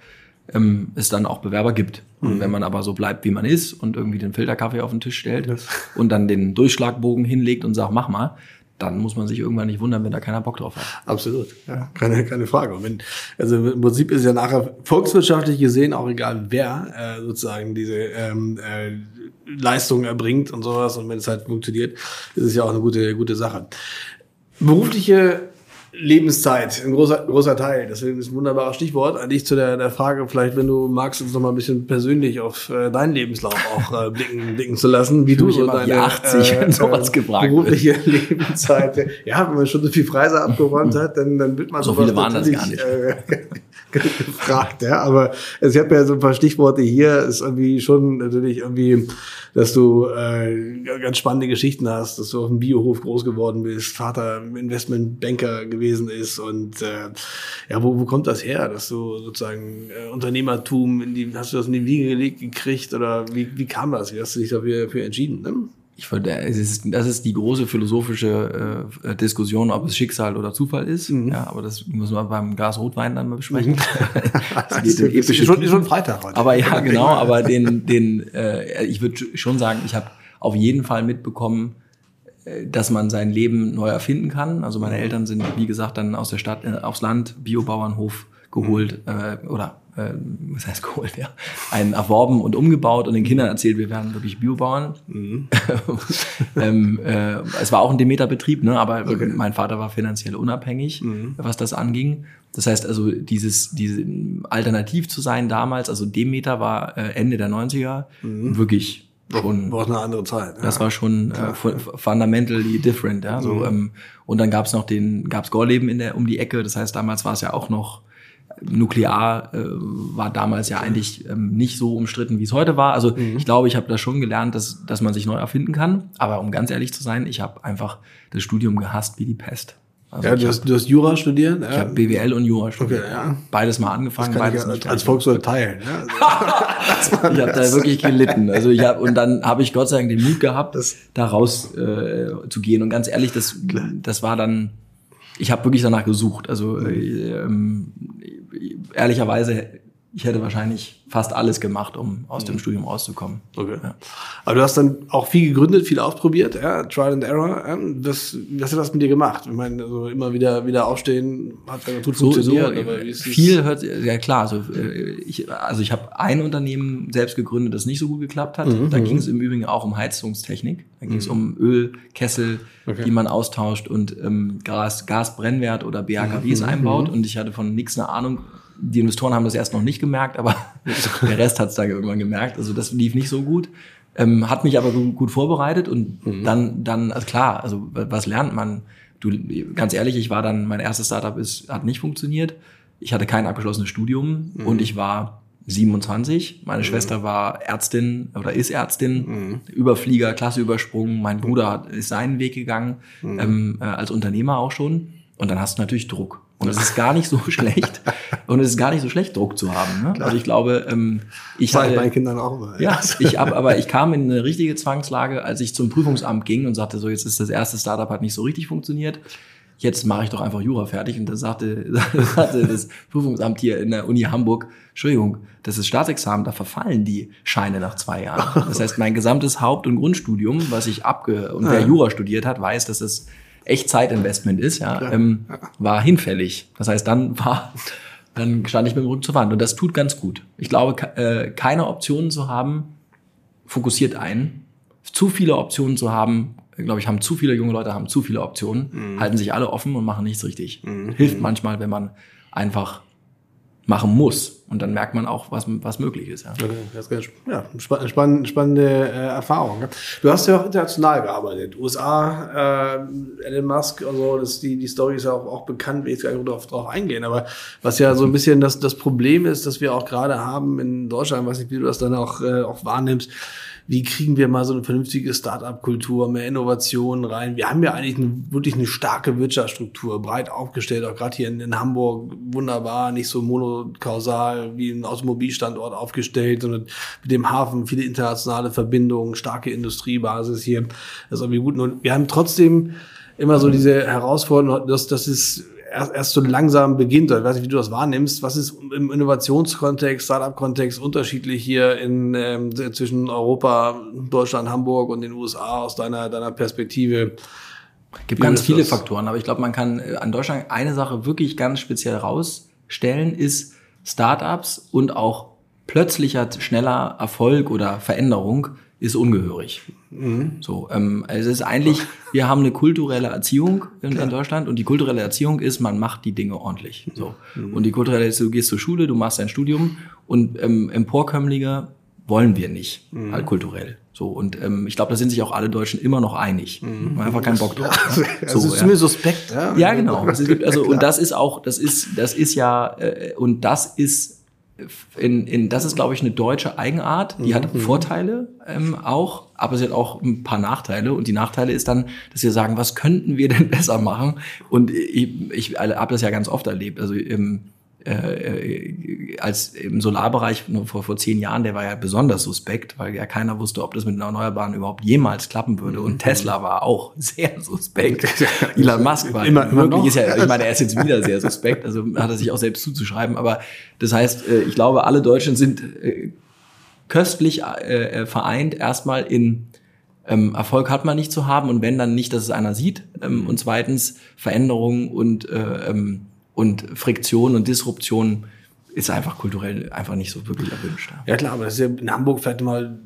[SPEAKER 3] ähm, es dann auch Bewerber gibt. Und mhm. wenn man aber so bleibt, wie man ist und irgendwie den Filterkaffee auf den Tisch stellt das. und dann den Durchschlagbogen hinlegt und sagt, mach mal, dann muss man sich irgendwann nicht wundern, wenn da keiner Bock drauf hat.
[SPEAKER 2] Absolut, ja, keine, keine Frage. Und wenn, also im Prinzip ist ja nachher volkswirtschaftlich gesehen auch egal, wer äh, sozusagen diese ähm, äh, Leistung erbringt und sowas. Und wenn es halt funktioniert, ist es ja auch eine gute, gute Sache. Berufliche Lebenszeit, ein großer, großer Teil. Deswegen ist ein wunderbares Stichwort. Eigentlich zu der, der Frage, vielleicht, wenn du magst, uns noch mal ein bisschen persönlich auf äh, deinen Lebenslauf auch äh, blicken, blicken zu lassen, wie du so deine
[SPEAKER 3] 80, äh, sowas äh,
[SPEAKER 2] berufliche Lebenszeit. Ja, wenn man schon so viel Preise abgeräumt hat, dann, dann wird man
[SPEAKER 3] so viele waren das gar nicht. Äh,
[SPEAKER 2] gefragt, ja. Aber also ich habe ja so ein paar Stichworte hier, ist irgendwie schon natürlich irgendwie dass du äh, ganz spannende Geschichten hast, dass du auf dem Biohof groß geworden bist, Vater Investmentbanker gewesen ist und äh, ja, wo, wo kommt das her, dass du sozusagen äh, Unternehmertum in die, hast du das in die Wiege gelegt gekriegt oder wie, wie kam das? Wie hast du dich dafür, dafür entschieden? Ne?
[SPEAKER 3] Ich würde, es ist, das ist die große philosophische äh, Diskussion, ob es Schicksal oder Zufall ist. Mhm. Ja, aber das müssen wir beim Glas Rotwein dann mal besprechen. Mhm.
[SPEAKER 2] das geht ist, ist schon, schon Freitag
[SPEAKER 3] heute. Aber ja, genau. Aber den, den, äh, ich würde schon sagen, ich habe auf jeden Fall mitbekommen, äh, dass man sein Leben neu erfinden kann. Also meine mhm. Eltern sind, wie gesagt, dann aus der Stadt äh, aufs Land, Biobauernhof geholt mhm. äh, oder äh, was heißt geholt, ja, einen erworben und umgebaut und den Kindern erzählt, wir wären wirklich Biobauern. Mhm. ähm, äh, es war auch ein Demeter-Betrieb, ne, aber okay. mein Vater war finanziell unabhängig, mhm. was das anging. Das heißt also, dieses, diese alternativ zu sein damals, also Demeter war äh, Ende der 90er, mhm. wirklich schon.
[SPEAKER 2] War eine andere Zeit.
[SPEAKER 3] Ja. Das war schon äh, fundamentally different, ja. So, mhm. ähm, und dann gab's noch den, gab's Gorleben in der um die Ecke. Das heißt, damals war es ja auch noch Nuklear äh, war damals ja eigentlich ähm, nicht so umstritten, wie es heute war. Also mhm. ich glaube, ich habe da schon gelernt, dass, dass man sich neu erfinden kann. Aber um ganz ehrlich zu sein, ich habe einfach das Studium gehasst wie die Pest.
[SPEAKER 2] Also ja, du hast, du hast Jura studiert?
[SPEAKER 3] Ja. Ich habe BWL und Jura studiert. Okay, ja. Beides mal angefangen, beides
[SPEAKER 2] nicht. Als Volkswirt teilen. Ja.
[SPEAKER 3] ich habe da wirklich gelitten. Also ich hab, und dann habe ich Gott sei Dank den Mut gehabt, das da raus äh, zu gehen. Und ganz ehrlich, das, das war dann ich habe wirklich danach gesucht. Also äh, ähm, ehrlicherweise, ich hätte wahrscheinlich fast alles gemacht, um aus dem mhm. Studium rauszukommen.
[SPEAKER 2] Okay. Ja. Aber du hast dann auch viel gegründet, viel ausprobiert, ja, Trial and Error. Was, was hat das mit dir gemacht? Ich meine, also immer wieder wieder aufstehen, hat gut so, funktioniert.
[SPEAKER 3] So, wie ist viel hört, ja klar. Also äh, ich, also ich habe ein Unternehmen selbst gegründet, das nicht so gut geklappt hat. Mhm. Da ging es im Übrigen auch um Heizungstechnik. Da ging es mhm. um Ölkessel, okay. die man austauscht und ähm, Gas, Gasbrennwert oder BHKWs mhm. einbaut. Und ich hatte von nichts eine Ahnung die Investoren haben das erst noch nicht gemerkt, aber der Rest hat es dann irgendwann gemerkt. Also das lief nicht so gut. Ähm, hat mich aber gut vorbereitet und mhm. dann, dann, also klar, also was lernt man? Du, ganz ehrlich, ich war dann, mein erstes Startup ist, hat nicht funktioniert. Ich hatte kein abgeschlossenes Studium mhm. und ich war 27. Meine mhm. Schwester war Ärztin oder ist Ärztin, mhm. Überflieger, Klasse übersprungen. Mein Bruder hat, ist seinen Weg gegangen, mhm. ähm, äh, als Unternehmer auch schon. Und dann hast du natürlich Druck. Und es ist gar nicht so schlecht. Und es ist gar nicht so schlecht, Druck zu haben. Ne? Also ich glaube, ähm, ich
[SPEAKER 2] hatte, meinen Kindern auch immer.
[SPEAKER 3] Ja, ich hab, aber ich kam in eine richtige Zwangslage, als ich zum Prüfungsamt ging und sagte, so jetzt ist das erste Startup hat nicht so richtig funktioniert. Jetzt mache ich doch einfach Jura fertig. Und da sagte, sagte das Prüfungsamt hier in der Uni Hamburg, Entschuldigung, das ist Staatsexamen, da verfallen die Scheine nach zwei Jahren. Das heißt, mein gesamtes Haupt- und Grundstudium, was ich abge und wer Jura studiert hat, weiß, dass es echt Zeitinvestment ist, ja, ähm, war hinfällig. Das heißt, dann war, dann stand ich mit dem Rücken zur Wand. Und das tut ganz gut. Ich glaube, äh, keine Optionen zu haben, fokussiert einen. Zu viele Optionen zu haben, glaube ich, haben zu viele junge Leute, haben zu viele Optionen, mhm. halten sich alle offen und machen nichts richtig. Mhm. Hilft manchmal, wenn man einfach machen muss. Und dann merkt man auch, was, was möglich ist. Ja,
[SPEAKER 2] okay, das ist ja spann spannende äh, Erfahrung. Du hast ja auch international gearbeitet. USA, äh, Elon Musk, also das, die, die Story ist ja auch, auch bekannt, will ich gar nicht drauf, drauf eingehen. Aber was ja so ein bisschen das, das Problem ist, dass wir auch gerade haben in Deutschland, weiß nicht, wie du das dann auch, äh, auch wahrnimmst, wie kriegen wir mal so eine vernünftige Start-up-Kultur, mehr Innovationen rein. Wir haben ja eigentlich eine, wirklich eine starke Wirtschaftsstruktur, breit aufgestellt, auch gerade hier in, in, Hamburg wunderbar, nicht so monokausal wie ein Automobilstandort aufgestellt, sondern mit dem Hafen viele internationale Verbindungen, starke Industriebasis hier. Das ist irgendwie gut. Und wir haben trotzdem immer so diese Herausforderung, dass, dass es erst, erst so langsam beginnt. Ich weiß nicht, wie du das wahrnimmst. Was ist im Innovationskontext, Startup-Kontext unterschiedlich hier in, ähm, zwischen Europa, Deutschland, Hamburg und den USA aus deiner, deiner Perspektive?
[SPEAKER 3] Es gibt ganz viele das? Faktoren, aber ich glaube, man kann äh, an Deutschland eine Sache wirklich ganz speziell rausstellen, ist Startups und auch plötzlicher, schneller Erfolg oder Veränderung ist ungehörig. Mhm. So, ähm, also es ist eigentlich, wir haben eine kulturelle Erziehung in, in, Deutschland und die kulturelle Erziehung ist, man macht die Dinge ordentlich. So. Mhm. Und die kulturelle Erziehung, du gehst zur Schule, du machst dein Studium und ähm, Emporkömmlinge wollen wir nicht, mhm. halt kulturell. So, und ähm, ich glaube, da sind sich auch alle Deutschen immer noch einig. Mhm. Man einfach keinen Bock drauf.
[SPEAKER 2] Ja. So, also ist ja. mir suspekt,
[SPEAKER 3] ja. Ja, genau. Also, also und das ist auch, das ist, das ist ja, äh, und das ist in, in, das ist, glaube ich, eine deutsche Eigenart. Die mhm. hat Vorteile ähm, auch, aber sie hat auch ein paar Nachteile. Und die Nachteile ist dann, dass wir sagen, was könnten wir denn besser machen? Und ich, ich habe das ja ganz oft erlebt. Also im, äh, als im Solarbereich vor, vor zehn Jahren, der war ja besonders suspekt, weil ja keiner wusste, ob das mit den Erneuerbaren überhaupt jemals klappen würde. Und mhm. Tesla war auch sehr suspekt. Elon Musk war immer, immer wirklich, ist ja, ich meine, er ist jetzt wieder sehr suspekt, also hat er sich auch selbst zuzuschreiben. Aber das heißt, äh, ich glaube, alle Deutschen sind äh, köstlich äh, vereint erstmal in ähm, Erfolg hat man nicht zu haben und wenn dann nicht, dass es einer sieht. Ähm, und zweitens Veränderungen und äh, ähm, und Friktion und Disruption ist einfach kulturell einfach nicht so wirklich erwünscht.
[SPEAKER 2] Ja klar, aber das ist ja in Hamburg vielleicht mal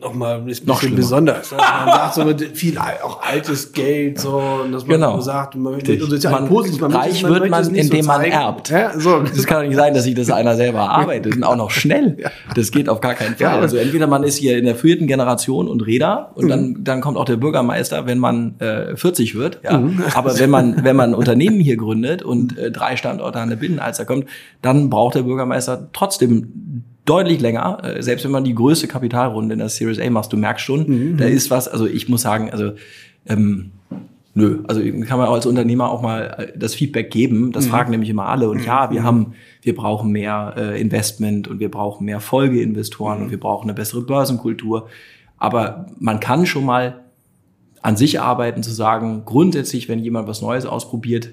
[SPEAKER 2] noch mal ein bisschen noch besonders. Man sagt so mit viel auch altes Geld so und dass man
[SPEAKER 3] genau.
[SPEAKER 2] sagt, man,
[SPEAKER 3] und ja man, positiv, man reich man wird man, indem so man erbt. Ja, so. Das kann doch nicht sein, dass sich das einer selber arbeitet und auch noch schnell. Das geht auf gar keinen Fall. Ja. Also entweder man ist hier in der vierten Generation und Räder und mhm. dann dann kommt auch der Bürgermeister, wenn man äh, 40 wird. Ja. Mhm. Aber wenn man wenn man ein Unternehmen hier gründet und äh, drei Standorte an der Binnenalster kommt, dann braucht der Bürgermeister trotzdem deutlich länger, äh, selbst wenn man die größte Kapitalrunde in der Series A macht, du merkst schon, mhm. da ist was, also ich muss sagen, also ähm, nö, also kann man als Unternehmer auch mal äh, das Feedback geben, das mhm. fragen nämlich immer alle und mhm. ja, wir haben, wir brauchen mehr äh, Investment und wir brauchen mehr Folgeinvestoren und mhm. wir brauchen eine bessere Börsenkultur, aber man kann schon mal an sich arbeiten, zu sagen, grundsätzlich, wenn jemand was Neues ausprobiert,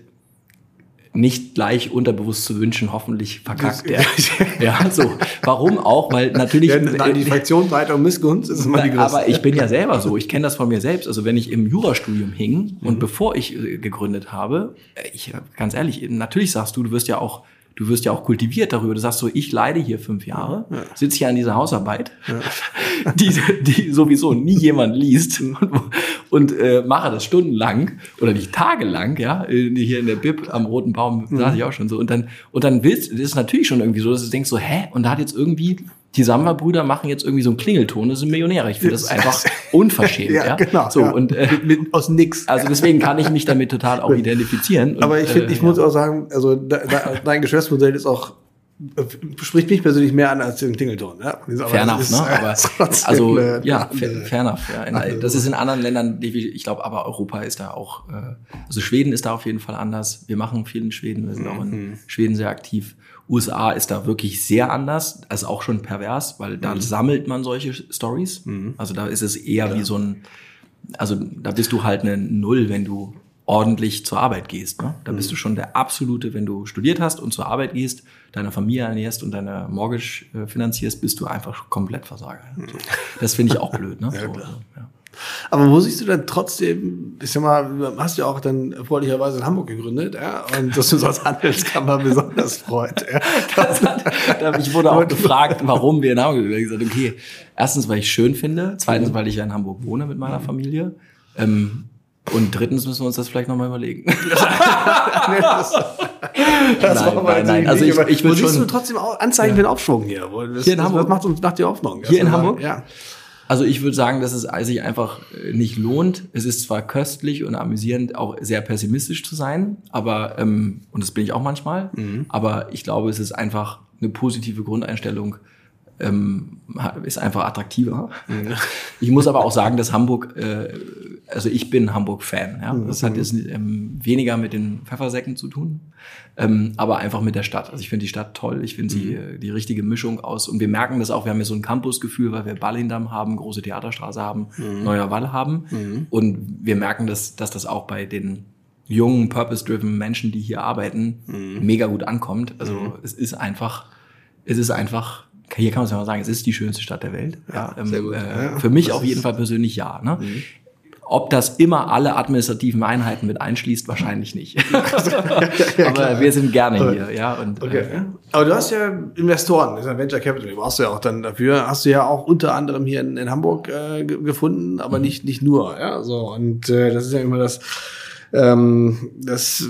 [SPEAKER 3] nicht gleich unterbewusst zu wünschen, hoffentlich verkackt er. ja, so. Warum auch? Weil natürlich. Ja,
[SPEAKER 2] die Fraktion weiter Missgunst ist immer die
[SPEAKER 3] größte. Aber ich bin ja selber so. Ich kenne das von mir selbst. Also wenn ich im Jurastudium hing mhm. und bevor ich äh, gegründet habe, äh, ich ganz ehrlich, natürlich sagst du, du wirst ja auch du wirst ja auch kultiviert darüber. Du sagst so, ich leide hier fünf Jahre, ja. sitze hier an dieser Hausarbeit, ja. die, die sowieso nie jemand liest und, und äh, mache das stundenlang oder nicht tagelang, ja, hier in der Bib am Roten Baum mhm. saß ich auch schon so und dann und dann willst, das ist natürlich schon irgendwie so, dass du denkst so, hä, und da hat jetzt irgendwie die Samba-Brüder machen jetzt irgendwie so einen Klingelton, das sind Millionäre. Ich finde das einfach unverschämt. ja, ja, genau. So, ja. Und, äh, mit, aus nix. Also deswegen kann ich mich damit total auch identifizieren.
[SPEAKER 2] Und, Aber ich finde, ich äh, muss auch sagen, also dein Geschäftsmodell ist auch spricht mich persönlich mehr an als den Klingelton. Ja?
[SPEAKER 3] fair enough, ne? Aber also ja, fair, fair enough. Ja. In, das ist in anderen Ländern, ich glaube, aber Europa ist da auch. Äh, Also Schweden ist da auf jeden Fall anders. Wir machen viel in Schweden. Wir sind mhm. auch in mhm. Schweden sehr aktiv. USA ist da wirklich sehr anders, also auch schon pervers, weil da mhm. sammelt man solche Stories. Mhm. Also da ist es eher ja. wie so ein, also da bist du halt eine Null, wenn du ordentlich zur Arbeit gehst. Ne? Da bist mhm. du schon der absolute, wenn du studiert hast und zur Arbeit gehst, deine Familie ernährst und deine Mortgage äh, finanzierst, bist du einfach komplett Versager. Mhm. Das finde ich auch blöd. Ne? ja, so, ja.
[SPEAKER 2] Aber wo siehst du denn trotzdem, ich sag mal, hast du ja auch dann freundlicherweise in Hamburg gegründet, ja, und dass du so als Handelskammer besonders freut. Ja.
[SPEAKER 3] Hat, ich wurde auch gefragt, warum wir in Hamburg sind. Ich gesagt, okay, erstens, weil ich schön finde, zweitens, weil ich ja in Hamburg wohne mit meiner Familie. Ähm, und drittens müssen wir uns das vielleicht nochmal überlegen.
[SPEAKER 2] das, das nein, nein, nein. Also ich, ich würde schon. du trotzdem Anzeichen ja. für den Aufschwung hier? Das,
[SPEAKER 3] hier in Hamburg.
[SPEAKER 2] Das macht uns macht die Hoffnung.
[SPEAKER 3] Hier in Hamburg? Ja. Also ich würde sagen, dass es sich einfach äh, nicht lohnt. Es ist zwar köstlich und amüsierend, auch sehr pessimistisch zu sein, aber ähm, und das bin ich auch manchmal. Mhm. Aber ich glaube, es ist einfach eine positive Grundeinstellung, ähm, ist einfach attraktiver. Mhm. Ich muss aber auch sagen, dass Hamburg, äh, also ich bin Hamburg-Fan. Ja? Das hat jetzt ähm, weniger mit den Pfeffersäcken zu tun, ähm, aber einfach mit der Stadt. Also ich finde die Stadt toll, ich finde sie mhm. die richtige Mischung aus. Und wir merken das auch, wir haben ja so ein Campusgefühl, weil wir Ballindam haben, große Theaterstraße haben, mhm. Neuer Wall haben. Mhm. Und wir merken, dass, dass das auch bei den jungen, purpose-driven Menschen, die hier arbeiten, mhm. mega gut ankommt. Also mhm. es ist einfach, es ist einfach hier kann man es ja mal sagen, es ist die schönste Stadt der Welt. Ja, ähm, sehr gut. Äh, ja, für mich auf jeden Fall persönlich ja. Ne? Mhm. Ob das immer alle administrativen Einheiten mit einschließt, wahrscheinlich nicht. Aber wir sind gerne hier, ja. Und,
[SPEAKER 2] okay. Äh, Aber du hast ja Investoren, das ist ja Venture Capital, brauchst du ja auch dann dafür. Hast du ja auch unter anderem hier in, in Hamburg äh, gefunden, aber mhm. nicht nicht nur, ja. So und äh, das ist ja immer das ähm, das,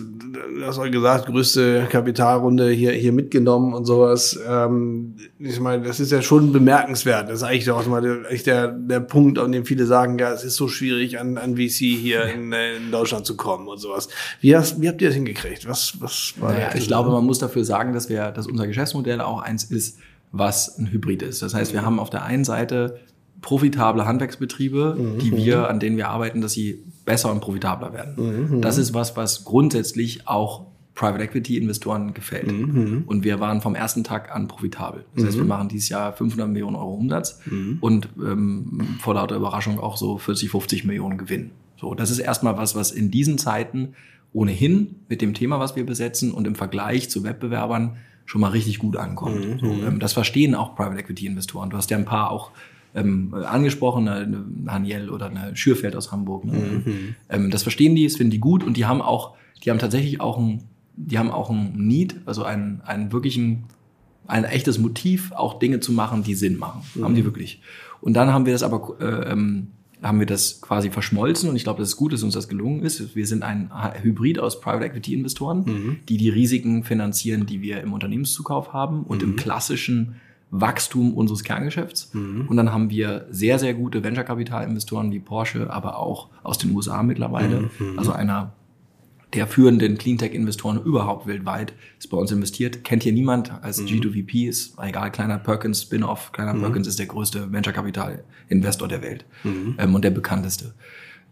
[SPEAKER 2] das war gesagt, größte Kapitalrunde hier, hier mitgenommen und sowas. Ähm, ich meine, das ist ja schon bemerkenswert. Das ist eigentlich auch mal der, der, der Punkt, an dem viele sagen, ja, es ist so schwierig, an, an VC hier in, in Deutschland zu kommen und sowas. Wie, hast, wie habt ihr das hingekriegt? Was, was
[SPEAKER 3] war naja, Ich glaube, man muss dafür sagen, dass wir, dass unser Geschäftsmodell auch eins ist, was ein Hybrid ist. Das heißt, wir haben auf der einen Seite profitable Handwerksbetriebe, mhm. die wir, an denen wir arbeiten, dass sie besser und profitabler werden. Mhm. Das ist was, was grundsätzlich auch Private Equity Investoren gefällt. Mhm. Und wir waren vom ersten Tag an profitabel. Das heißt, wir mhm. machen dieses Jahr 500 Millionen Euro Umsatz mhm. und ähm, vor lauter Überraschung auch so 40, 50 Millionen Gewinn. So, das ist erstmal was, was in diesen Zeiten ohnehin mit dem Thema, was wir besetzen und im Vergleich zu Wettbewerbern schon mal richtig gut ankommt. Mhm. So, ähm, das verstehen auch Private Equity Investoren. Du hast ja ein paar auch ähm, angesprochen, eine, Haniel oder eine Schürfeld aus Hamburg. Ne? Mhm. Ähm, das verstehen die, das finden die gut und die haben auch, die haben tatsächlich auch ein, die haben auch ein Need, also einen, einen wirklichen, ein echtes Motiv, auch Dinge zu machen, die Sinn machen. Mhm. Haben die wirklich. Und dann haben wir das aber, äh, ähm, haben wir das quasi verschmolzen und ich glaube, das ist gut, dass uns das gelungen ist. Wir sind ein Hybrid aus Private Equity Investoren, mhm. die die Risiken finanzieren, die wir im Unternehmenszukauf haben und im mhm. klassischen Wachstum unseres Kerngeschäfts. Mhm. Und dann haben wir sehr, sehr gute Venture-Kapital-Investoren wie Porsche, aber auch aus den USA mittlerweile. Mhm. Also einer der führenden Cleantech-Investoren überhaupt weltweit ist bei uns investiert. Kennt hier niemand als mhm. G2VP, ist egal, kleiner Perkins, Spin-off. Kleiner mhm. Perkins ist der größte Venture-Kapital-Investor der Welt mhm. ähm, und der bekannteste.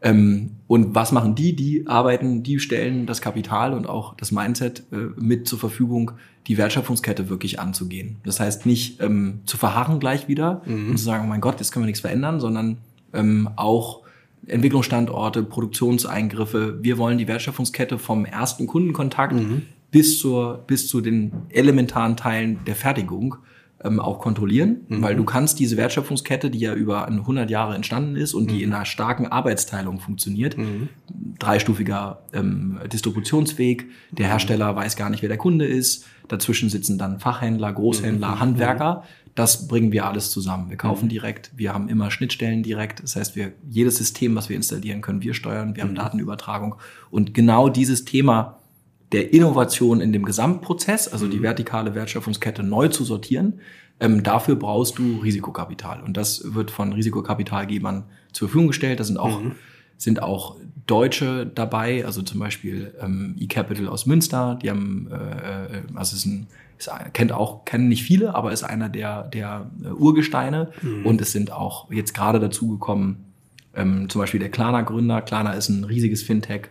[SPEAKER 3] Ähm, und was machen die? Die arbeiten, die stellen das Kapital und auch das Mindset äh, mit zur Verfügung, die Wertschöpfungskette wirklich anzugehen. Das heißt nicht ähm, zu verharren gleich wieder mhm. und zu sagen, oh mein Gott, jetzt können wir nichts verändern, sondern ähm, auch Entwicklungsstandorte, Produktionseingriffe. Wir wollen die Wertschöpfungskette vom ersten Kundenkontakt mhm. bis zur bis zu den elementaren Teilen der Fertigung ähm, auch kontrollieren, mhm. weil du kannst diese Wertschöpfungskette, die ja über 100 Jahre entstanden ist und die mhm. in einer starken Arbeitsteilung funktioniert, mhm. dreistufiger ähm, Distributionsweg, der mhm. Hersteller weiß gar nicht, wer der Kunde ist, dazwischen sitzen dann Fachhändler, Großhändler, mhm. Handwerker, das bringen wir alles zusammen. Wir kaufen direkt, wir haben immer Schnittstellen direkt, das heißt, wir jedes System, was wir installieren, können wir steuern, wir haben Datenübertragung und genau dieses Thema der Innovation in dem Gesamtprozess, also die mhm. vertikale Wertschöpfungskette neu zu sortieren, ähm, dafür brauchst du Risikokapital. Und das wird von Risikokapitalgebern zur Verfügung gestellt. Da sind auch, mhm. sind auch Deutsche dabei, also zum Beispiel ähm, eCapital aus Münster, die haben, äh, äh also ist ein, ist, kennt auch, kennen nicht viele, aber ist einer der, der äh, Urgesteine. Mhm. Und es sind auch jetzt gerade dazugekommen, ähm, zum Beispiel der Klarna-Gründer. Klarna ist ein riesiges Fintech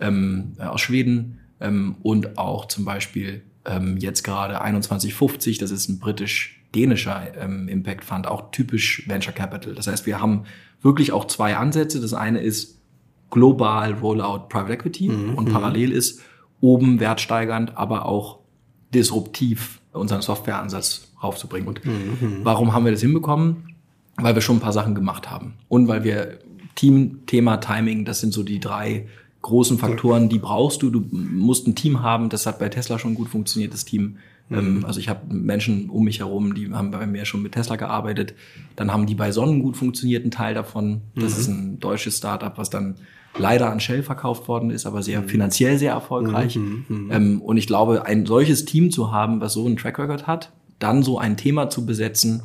[SPEAKER 3] ähm, aus Schweden ähm, und auch zum Beispiel ähm, jetzt gerade 2150, das ist ein britisch-dänischer ähm, Impact Fund, auch typisch Venture Capital. Das heißt, wir haben wirklich auch zwei Ansätze. Das eine ist global Rollout Private Equity mhm. und mhm. parallel ist oben wertsteigernd, aber auch disruptiv unseren Softwareansatz raufzubringen. Und mhm. warum haben wir das hinbekommen? Weil wir schon ein paar Sachen gemacht haben und weil wir Team, Thema Timing, das sind so die drei großen Faktoren, die brauchst du. Du musst ein Team haben, das hat bei Tesla schon gut funktioniert, das Team Mhm. also ich habe Menschen um mich herum, die haben bei mir schon mit Tesla gearbeitet. Dann haben die bei Sonnen gut funktioniert, ein Teil davon. Das mhm. ist ein deutsches Startup, was dann leider an Shell verkauft worden ist, aber sehr mhm. finanziell sehr erfolgreich. Mhm, mhm, mhm. Ähm, und ich glaube, ein solches Team zu haben, was so einen Track Record hat, dann so ein Thema zu besetzen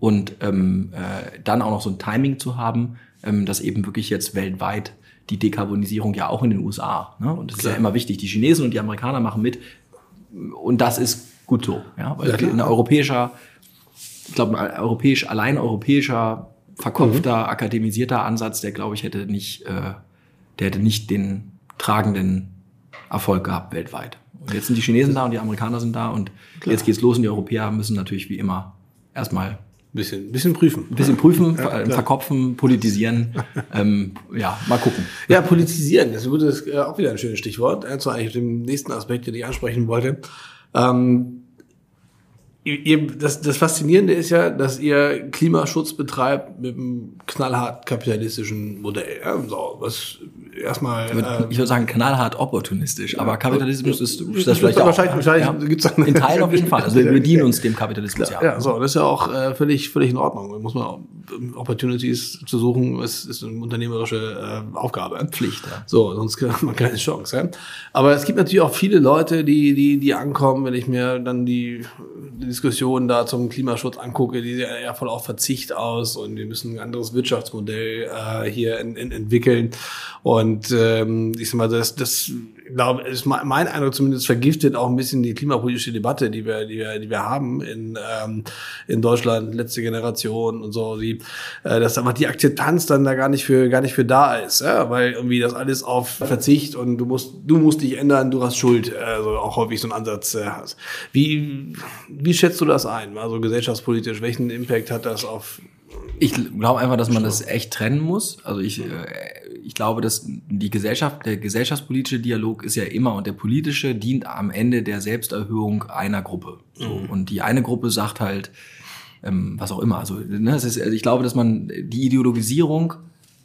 [SPEAKER 3] und ähm, äh, dann auch noch so ein Timing zu haben, ähm, das eben wirklich jetzt weltweit die Dekarbonisierung ja auch in den USA. Ne? Und das Klar. ist ja immer wichtig. Die Chinesen und die Amerikaner machen mit. Und das ist gut so. Ja? Weil ja, ein europäischer, ich glaube, ein europäisch, allein europäischer, verkopfter, mhm. akademisierter Ansatz, der, glaube ich, hätte nicht, äh, der hätte nicht den tragenden Erfolg gehabt weltweit. Und jetzt sind die Chinesen da und die Amerikaner sind da und Klar. jetzt geht's los und die Europäer müssen natürlich wie immer erstmal
[SPEAKER 2] Bisschen, bisschen prüfen.
[SPEAKER 3] Ein bisschen prüfen, ja, verkopfen, politisieren. ähm, ja, mal gucken.
[SPEAKER 2] Ja, politisieren, das ist äh, auch wieder ein schönes Stichwort. Das war eigentlich dem nächsten Aspekt, den ich ansprechen wollte. Ähm, ihr, das, das Faszinierende ist ja, dass ihr Klimaschutz betreibt mit einem knallhart kapitalistischen Modell. Ja? So, was erstmal.
[SPEAKER 3] Ich würde, äh, ich würde sagen, knallhart opportunistisch, aber Kapitalismus ist,
[SPEAKER 2] ist das vielleicht auch. Wahrscheinlich, wahrscheinlich ja.
[SPEAKER 3] In Teilen auf jeden Fall. Also wir bedienen uns dem Kapitalismus,
[SPEAKER 2] ja. Ja, so, das ist ja auch äh, völlig, völlig in Ordnung. Da muss man auch, Opportunities zu suchen, ist, ist eine unternehmerische äh, Aufgabe.
[SPEAKER 3] Pflicht, ja.
[SPEAKER 2] So, sonst hat man keine Chance. Ja? Aber es gibt natürlich auch viele Leute, die, die, die ankommen, wenn ich mir dann die, die Diskussion da zum Klimaschutz angucke, die sehen eher voll auf Verzicht aus und wir müssen ein anderes Wirtschaftsmodell äh, hier in, in, entwickeln. Und ähm, ich sag mal, das, das glaube, ist mein Eindruck zumindest vergiftet auch ein bisschen die klimapolitische Debatte, die wir, die wir, die wir haben in, ähm, in Deutschland, letzte Generation und so, die, äh, dass einfach die Akzeptanz dann da gar nicht für, gar nicht für da ist, ja? weil irgendwie das alles auf Verzicht und du musst, du musst dich ändern, du hast Schuld, also auch häufig so einen Ansatz äh, hast. Wie, wie schätzt du das ein, also gesellschaftspolitisch, welchen Impact hat das auf
[SPEAKER 3] ich glaube einfach, dass man das echt trennen muss. Also ich, äh, ich glaube, dass die Gesellschaft, der gesellschaftspolitische Dialog ist ja immer und der politische dient am Ende der Selbsterhöhung einer Gruppe. So. Mhm. Und die eine Gruppe sagt halt, ähm, was auch immer. Also, ne, es ist, also ich glaube, dass man die Ideologisierung,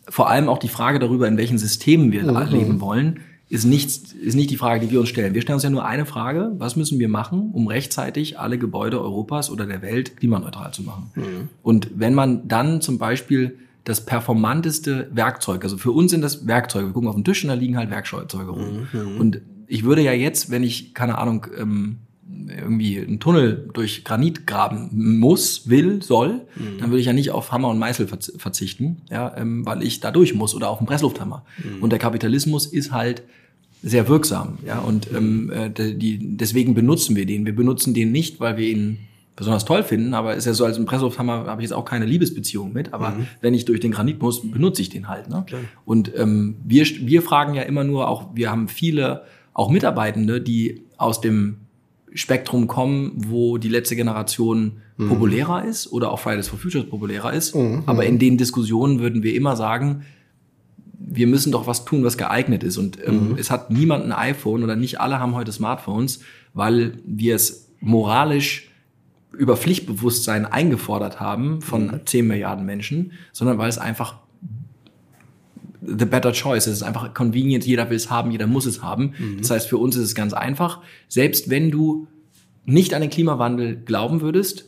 [SPEAKER 3] vor allem auch die Frage darüber, in welchen Systemen wir mhm. leben wollen, ist nicht, ist nicht die Frage, die wir uns stellen. Wir stellen uns ja nur eine Frage, was müssen wir machen, um rechtzeitig alle Gebäude Europas oder der Welt klimaneutral zu machen? Mhm. Und wenn man dann zum Beispiel das performanteste Werkzeug, also für uns sind das Werkzeuge, wir gucken auf den Tisch und da liegen halt Werkzeuge rum. Mhm. Und ich würde ja jetzt, wenn ich, keine Ahnung, ähm, irgendwie einen Tunnel durch Granit graben muss, will, soll, mhm. dann würde ich ja nicht auf Hammer und Meißel verzichten, ja, ähm, weil ich da durch muss oder auf einen Presslufthammer. Mhm. Und der Kapitalismus ist halt sehr wirksam. Ja, und ähm, äh, die, deswegen benutzen wir den. Wir benutzen den nicht, weil wir ihn besonders toll finden, aber ist ja so als Impressumshammer habe ich jetzt auch keine Liebesbeziehung mit, aber mhm. wenn ich durch den Granit muss, benutze ich den halt. Ne? Klar. Und ähm, wir, wir fragen ja immer nur auch, wir haben viele auch Mitarbeitende, die aus dem Spektrum kommen, wo die letzte Generation mhm. populärer ist oder auch Fridays for Futures populärer ist. Mhm. Aber in den Diskussionen würden wir immer sagen, wir müssen doch was tun, was geeignet ist. Und ähm, mhm. es hat niemand ein iPhone oder nicht alle haben heute Smartphones, weil wir es moralisch über Pflichtbewusstsein eingefordert haben von mhm. 10 Milliarden Menschen, sondern weil es einfach the better choice. Es ist einfach convenient, jeder will es haben, jeder muss es haben. Mhm. Das heißt, für uns ist es ganz einfach. Selbst wenn du nicht an den Klimawandel glauben würdest,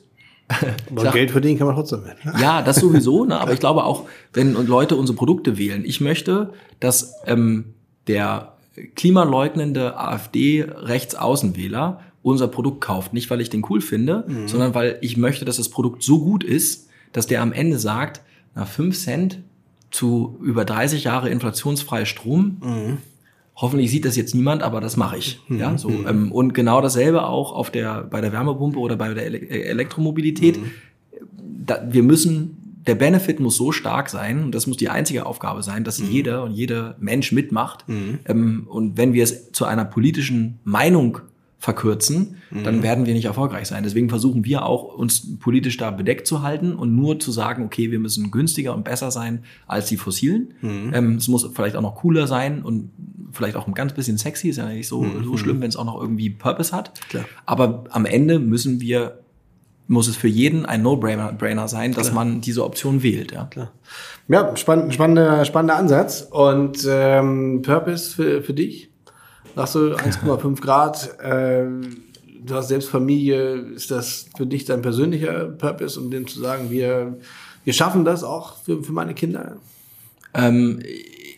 [SPEAKER 2] aber Geld verdienen kann man trotzdem. Mit,
[SPEAKER 3] ne? Ja, das sowieso. Ne? Aber ich glaube auch, wenn Leute unsere Produkte wählen, ich möchte, dass ähm, der klimaleugnende AfD-Rechtsaußenwähler unser Produkt kauft. Nicht, weil ich den cool finde, mhm. sondern weil ich möchte, dass das Produkt so gut ist, dass der am Ende sagt, na, fünf Cent zu über 30 Jahre inflationsfreie Strom, mhm. Hoffentlich sieht das jetzt niemand, aber das mache ich. Mhm. Ja, so mhm. ähm, und genau dasselbe auch auf der bei der Wärmepumpe oder bei der Ele äh, Elektromobilität. Mhm. Da, wir müssen der Benefit muss so stark sein und das muss die einzige Aufgabe sein, dass mhm. jeder und jeder Mensch mitmacht. Mhm. Ähm, und wenn wir es zu einer politischen Meinung verkürzen, mhm. dann werden wir nicht erfolgreich sein. Deswegen versuchen wir auch, uns politisch da bedeckt zu halten und nur zu sagen, okay, wir müssen günstiger und besser sein als die fossilen. Mhm. Ähm, es muss vielleicht auch noch cooler sein und vielleicht auch ein ganz bisschen sexy, ist ja nicht so, mhm. so schlimm, wenn es auch noch irgendwie Purpose hat. Klar. Aber am Ende müssen wir muss es für jeden ein No-Brainer sein, dass Klar. man diese Option wählt. Ja,
[SPEAKER 2] Klar. ja spann spannender, spannender Ansatz. Und ähm, Purpose für, für dich? Sagst du 1,5 Grad, äh, du hast selbst Familie, ist das für dich dein persönlicher Purpose, um dem zu sagen, wir, wir schaffen das auch für, für meine Kinder?
[SPEAKER 3] Ähm,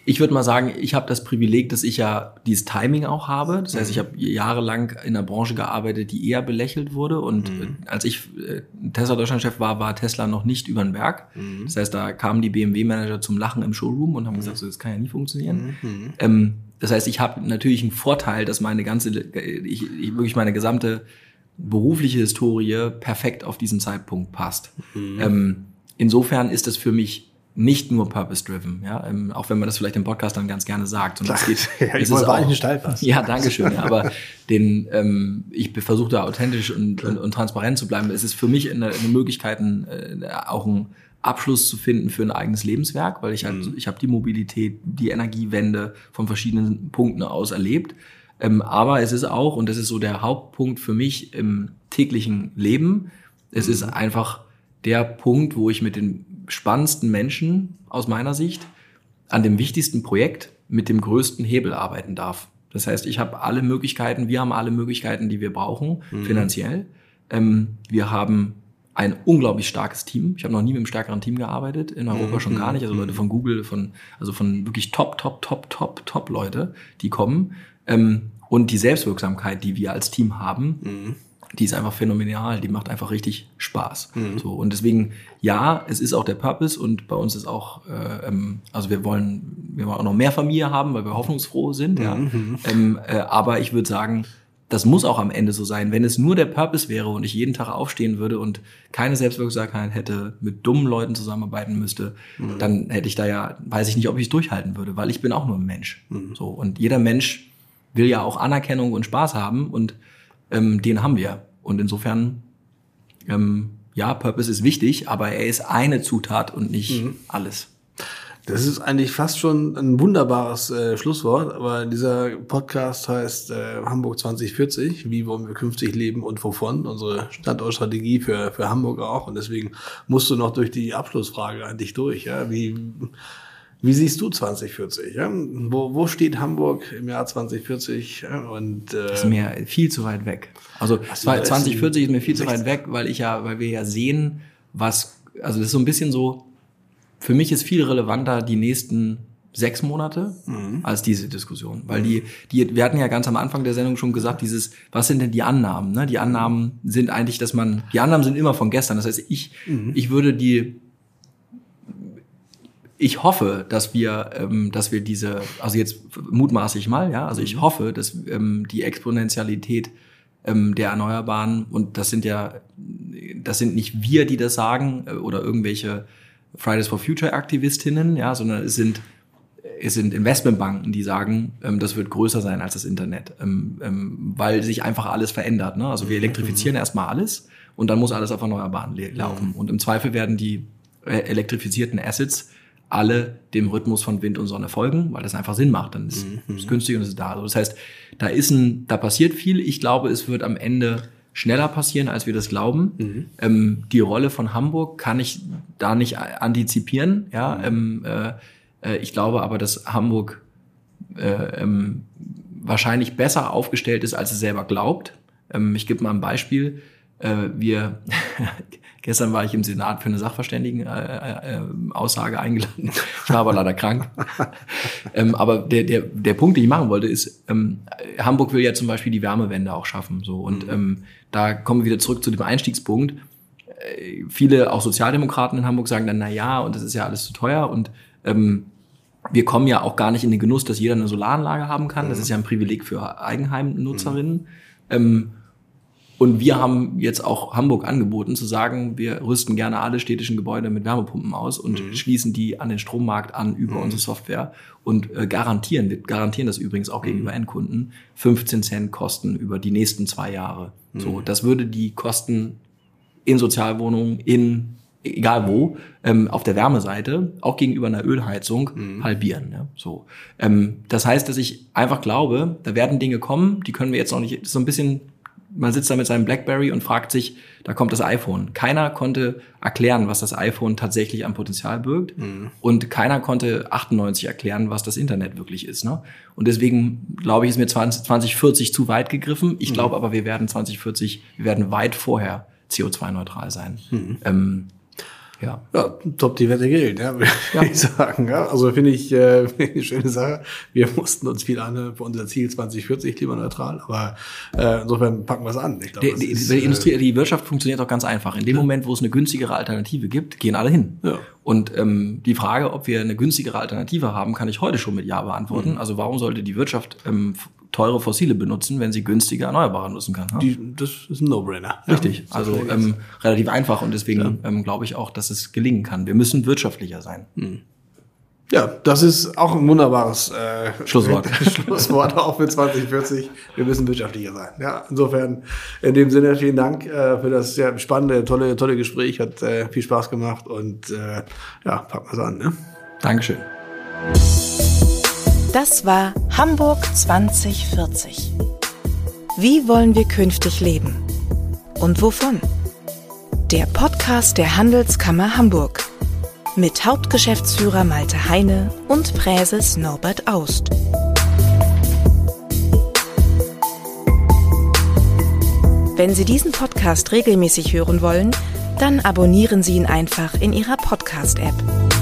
[SPEAKER 3] ich würde mal sagen, ich habe das Privileg, dass ich ja dieses Timing auch habe. Das heißt, ich habe jahrelang in einer Branche gearbeitet, die eher belächelt wurde. Und mhm. als ich äh, Tesla Deutschlandchef war, war Tesla noch nicht über den Berg. Mhm. Das heißt, da kamen die BMW-Manager zum Lachen im Showroom und haben gesagt, so, das kann ja nie funktionieren. Mhm. Ähm, das heißt, ich habe natürlich einen Vorteil, dass meine ganze, ich, ich wirklich meine gesamte berufliche Historie perfekt auf diesen Zeitpunkt passt. Mhm. Ähm, insofern ist das für mich nicht nur purpose-driven, ja, ähm, auch wenn man das vielleicht im Podcast dann ganz gerne sagt.
[SPEAKER 2] Und es geht, ja, ich wollte eigentlich Steilpass.
[SPEAKER 3] Ja, danke schön. Ja, aber den, ähm, ich versuche da authentisch und, und, und, transparent zu bleiben. Es ist für mich eine, eine Möglichkeit, ein, äh, auch einen Abschluss zu finden für ein eigenes Lebenswerk, weil ich halt, mhm. ich habe die Mobilität, die Energiewende von verschiedenen Punkten aus erlebt. Ähm, aber es ist auch, und das ist so der Hauptpunkt für mich im täglichen Leben, es mhm. ist einfach der Punkt, wo ich mit den spannendsten Menschen aus meiner Sicht an dem wichtigsten Projekt mit dem größten Hebel arbeiten darf. Das heißt, ich habe alle Möglichkeiten, wir haben alle Möglichkeiten, die wir brauchen, mhm. finanziell. Ähm, wir haben ein unglaublich starkes Team. Ich habe noch nie mit einem stärkeren Team gearbeitet, in Europa mhm. schon gar nicht. Also Leute von Google, von, also von wirklich top, top, top, top, top Leute, die kommen. Ähm, und die Selbstwirksamkeit, die wir als Team haben, mhm die ist einfach phänomenal, die macht einfach richtig Spaß. Mhm. So und deswegen ja, es ist auch der Purpose und bei uns ist auch, äh, ähm, also wir wollen, wir wollen auch noch mehr Familie haben, weil wir hoffnungsfroh sind. Ja. Mhm. Ähm, äh, aber ich würde sagen, das muss auch am Ende so sein. Wenn es nur der Purpose wäre und ich jeden Tag aufstehen würde und keine Selbstwirksamkeit hätte, mit dummen Leuten zusammenarbeiten müsste, mhm. dann hätte ich da ja, weiß ich nicht, ob ich es durchhalten würde, weil ich bin auch nur ein Mensch. Mhm. So und jeder Mensch will ja auch Anerkennung und Spaß haben und ähm, den haben wir. Und insofern, ähm, ja, Purpose ist wichtig, aber er ist eine Zutat und nicht mhm. alles.
[SPEAKER 2] Das ist eigentlich fast schon ein wunderbares äh, Schlusswort, aber dieser Podcast heißt äh, Hamburg 2040. Wie wollen wir künftig leben und wovon? Unsere Standortstrategie für, für Hamburg auch. Und deswegen musst du noch durch die Abschlussfrage eigentlich durch. Ja? Wie, wie siehst du 2040? Ja? Wo, wo steht Hamburg im Jahr 2040? Ja? Und,
[SPEAKER 3] äh, das ist mir viel zu weit weg. Also 2040 ist mir viel zu weit weg, weil ich ja, weil wir ja sehen, was, also das ist so ein bisschen so, für mich ist viel relevanter die nächsten sechs Monate mhm. als diese Diskussion. Weil die, die, wir hatten ja ganz am Anfang der Sendung schon gesagt, dieses, was sind denn die Annahmen? Ne? Die Annahmen sind eigentlich, dass man, die Annahmen sind immer von gestern. Das heißt, ich, mhm. ich würde die ich hoffe, dass wir, ähm, dass wir diese, also jetzt mutmaße ich mal, ja, also ich mhm. hoffe, dass ähm, die Exponentialität ähm, der Erneuerbaren und das sind ja, das sind nicht wir, die das sagen äh, oder irgendwelche Fridays for Future Aktivistinnen, ja, sondern es sind es sind Investmentbanken, die sagen, ähm, das wird größer sein als das Internet, ähm, ähm, weil sich einfach alles verändert. Ne? Also wir mhm. elektrifizieren mhm. erstmal alles und dann muss alles auf Erneuerbaren laufen. Mhm. Und im Zweifel werden die äh, elektrifizierten Assets alle dem Rhythmus von Wind und Sonne folgen, weil das einfach Sinn macht. Dann ist mhm. es günstig und es ist da. Also das heißt, da ist ein, da passiert viel. Ich glaube, es wird am Ende schneller passieren, als wir das glauben. Mhm. Ähm, die Rolle von Hamburg kann ich da nicht antizipieren. Ja, mhm. ähm, äh, äh, ich glaube aber, dass Hamburg äh, ähm, wahrscheinlich besser aufgestellt ist, als es selber glaubt. Ähm, ich gebe mal ein Beispiel. Äh, wir Gestern war ich im Senat für eine Sachverständigen-Aussage äh, äh, eingeladen. Ich war aber leider krank. ähm, aber der, der, der Punkt, den ich machen wollte, ist, ähm, Hamburg will ja zum Beispiel die Wärmewende auch schaffen. So. Und mhm. ähm, da kommen wir wieder zurück zu dem Einstiegspunkt. Äh, viele, auch Sozialdemokraten in Hamburg, sagen dann, na ja, und das ist ja alles zu teuer. Und ähm, wir kommen ja auch gar nicht in den Genuss, dass jeder eine Solaranlage haben kann. Das mhm. ist ja ein Privileg für Eigenheimnutzerinnen. Mhm. Ähm, und wir haben jetzt auch Hamburg angeboten, zu sagen, wir rüsten gerne alle städtischen Gebäude mit Wärmepumpen aus und mhm. schließen die an den Strommarkt an über mhm. unsere Software und äh, garantieren, wir garantieren das übrigens auch mhm. gegenüber Endkunden, 15 Cent Kosten über die nächsten zwei Jahre. So, mhm. das würde die Kosten in Sozialwohnungen, in egal wo, ähm, auf der Wärmeseite, auch gegenüber einer Ölheizung, mhm. halbieren. Ja? So. Ähm, das heißt, dass ich einfach glaube, da werden Dinge kommen, die können wir jetzt noch nicht, so ein bisschen man sitzt da mit seinem Blackberry und fragt sich, da kommt das iPhone. Keiner konnte erklären, was das iPhone tatsächlich am Potenzial birgt. Mhm. Und keiner konnte 98 erklären, was das Internet wirklich ist. Ne? Und deswegen glaube ich, ist mir 20, 2040 zu weit gegriffen. Ich glaube mhm. aber, wir werden 2040, wir werden weit vorher CO2-neutral sein. Mhm. Ähm,
[SPEAKER 2] ja. ja, top die Wette gilt, ja, würde ja. ich sagen. Ja, also finde ich äh, eine schöne Sache. Wir mussten uns viel an für unser Ziel 2040 klimaneutral, aber äh, insofern packen wir es an.
[SPEAKER 3] Ich glaub, die, die, ist, die Industrie, äh, die Wirtschaft funktioniert doch ganz einfach. In dem ja. Moment, wo es eine günstigere Alternative gibt, gehen alle hin. Ja. Und ähm, die Frage, ob wir eine günstigere Alternative haben, kann ich heute schon mit Ja beantworten. Mhm. Also warum sollte die Wirtschaft ähm, teure Fossile benutzen, wenn sie günstiger Erneuerbare nutzen kann.
[SPEAKER 2] Die, das ist ein No-Brainer.
[SPEAKER 3] Richtig, ja, also ähm, relativ einfach und deswegen ja. ähm, glaube ich auch, dass es gelingen kann. Wir müssen wirtschaftlicher sein. Hm.
[SPEAKER 2] Ja, das ist auch ein wunderbares äh, Schlusswort. Schlusswort auch für 2040. Wir müssen wirtschaftlicher sein. Ja, insofern in dem Sinne vielen Dank äh, für das sehr spannende, tolle, tolle Gespräch. Hat äh, viel Spaß gemacht und äh, ja, packen wir es an. Ne?
[SPEAKER 3] Dankeschön.
[SPEAKER 1] Das war Hamburg 2040. Wie wollen wir künftig leben? Und wovon? Der Podcast der Handelskammer Hamburg mit Hauptgeschäftsführer Malte Heine und Präses Norbert Aust. Wenn Sie diesen Podcast regelmäßig hören wollen, dann abonnieren Sie ihn einfach in Ihrer Podcast-App.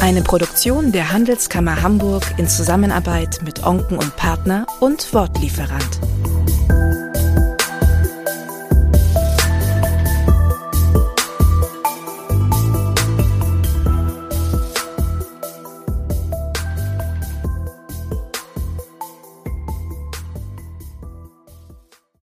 [SPEAKER 1] Eine Produktion der Handelskammer Hamburg in Zusammenarbeit mit Onken und Partner und Wortlieferant.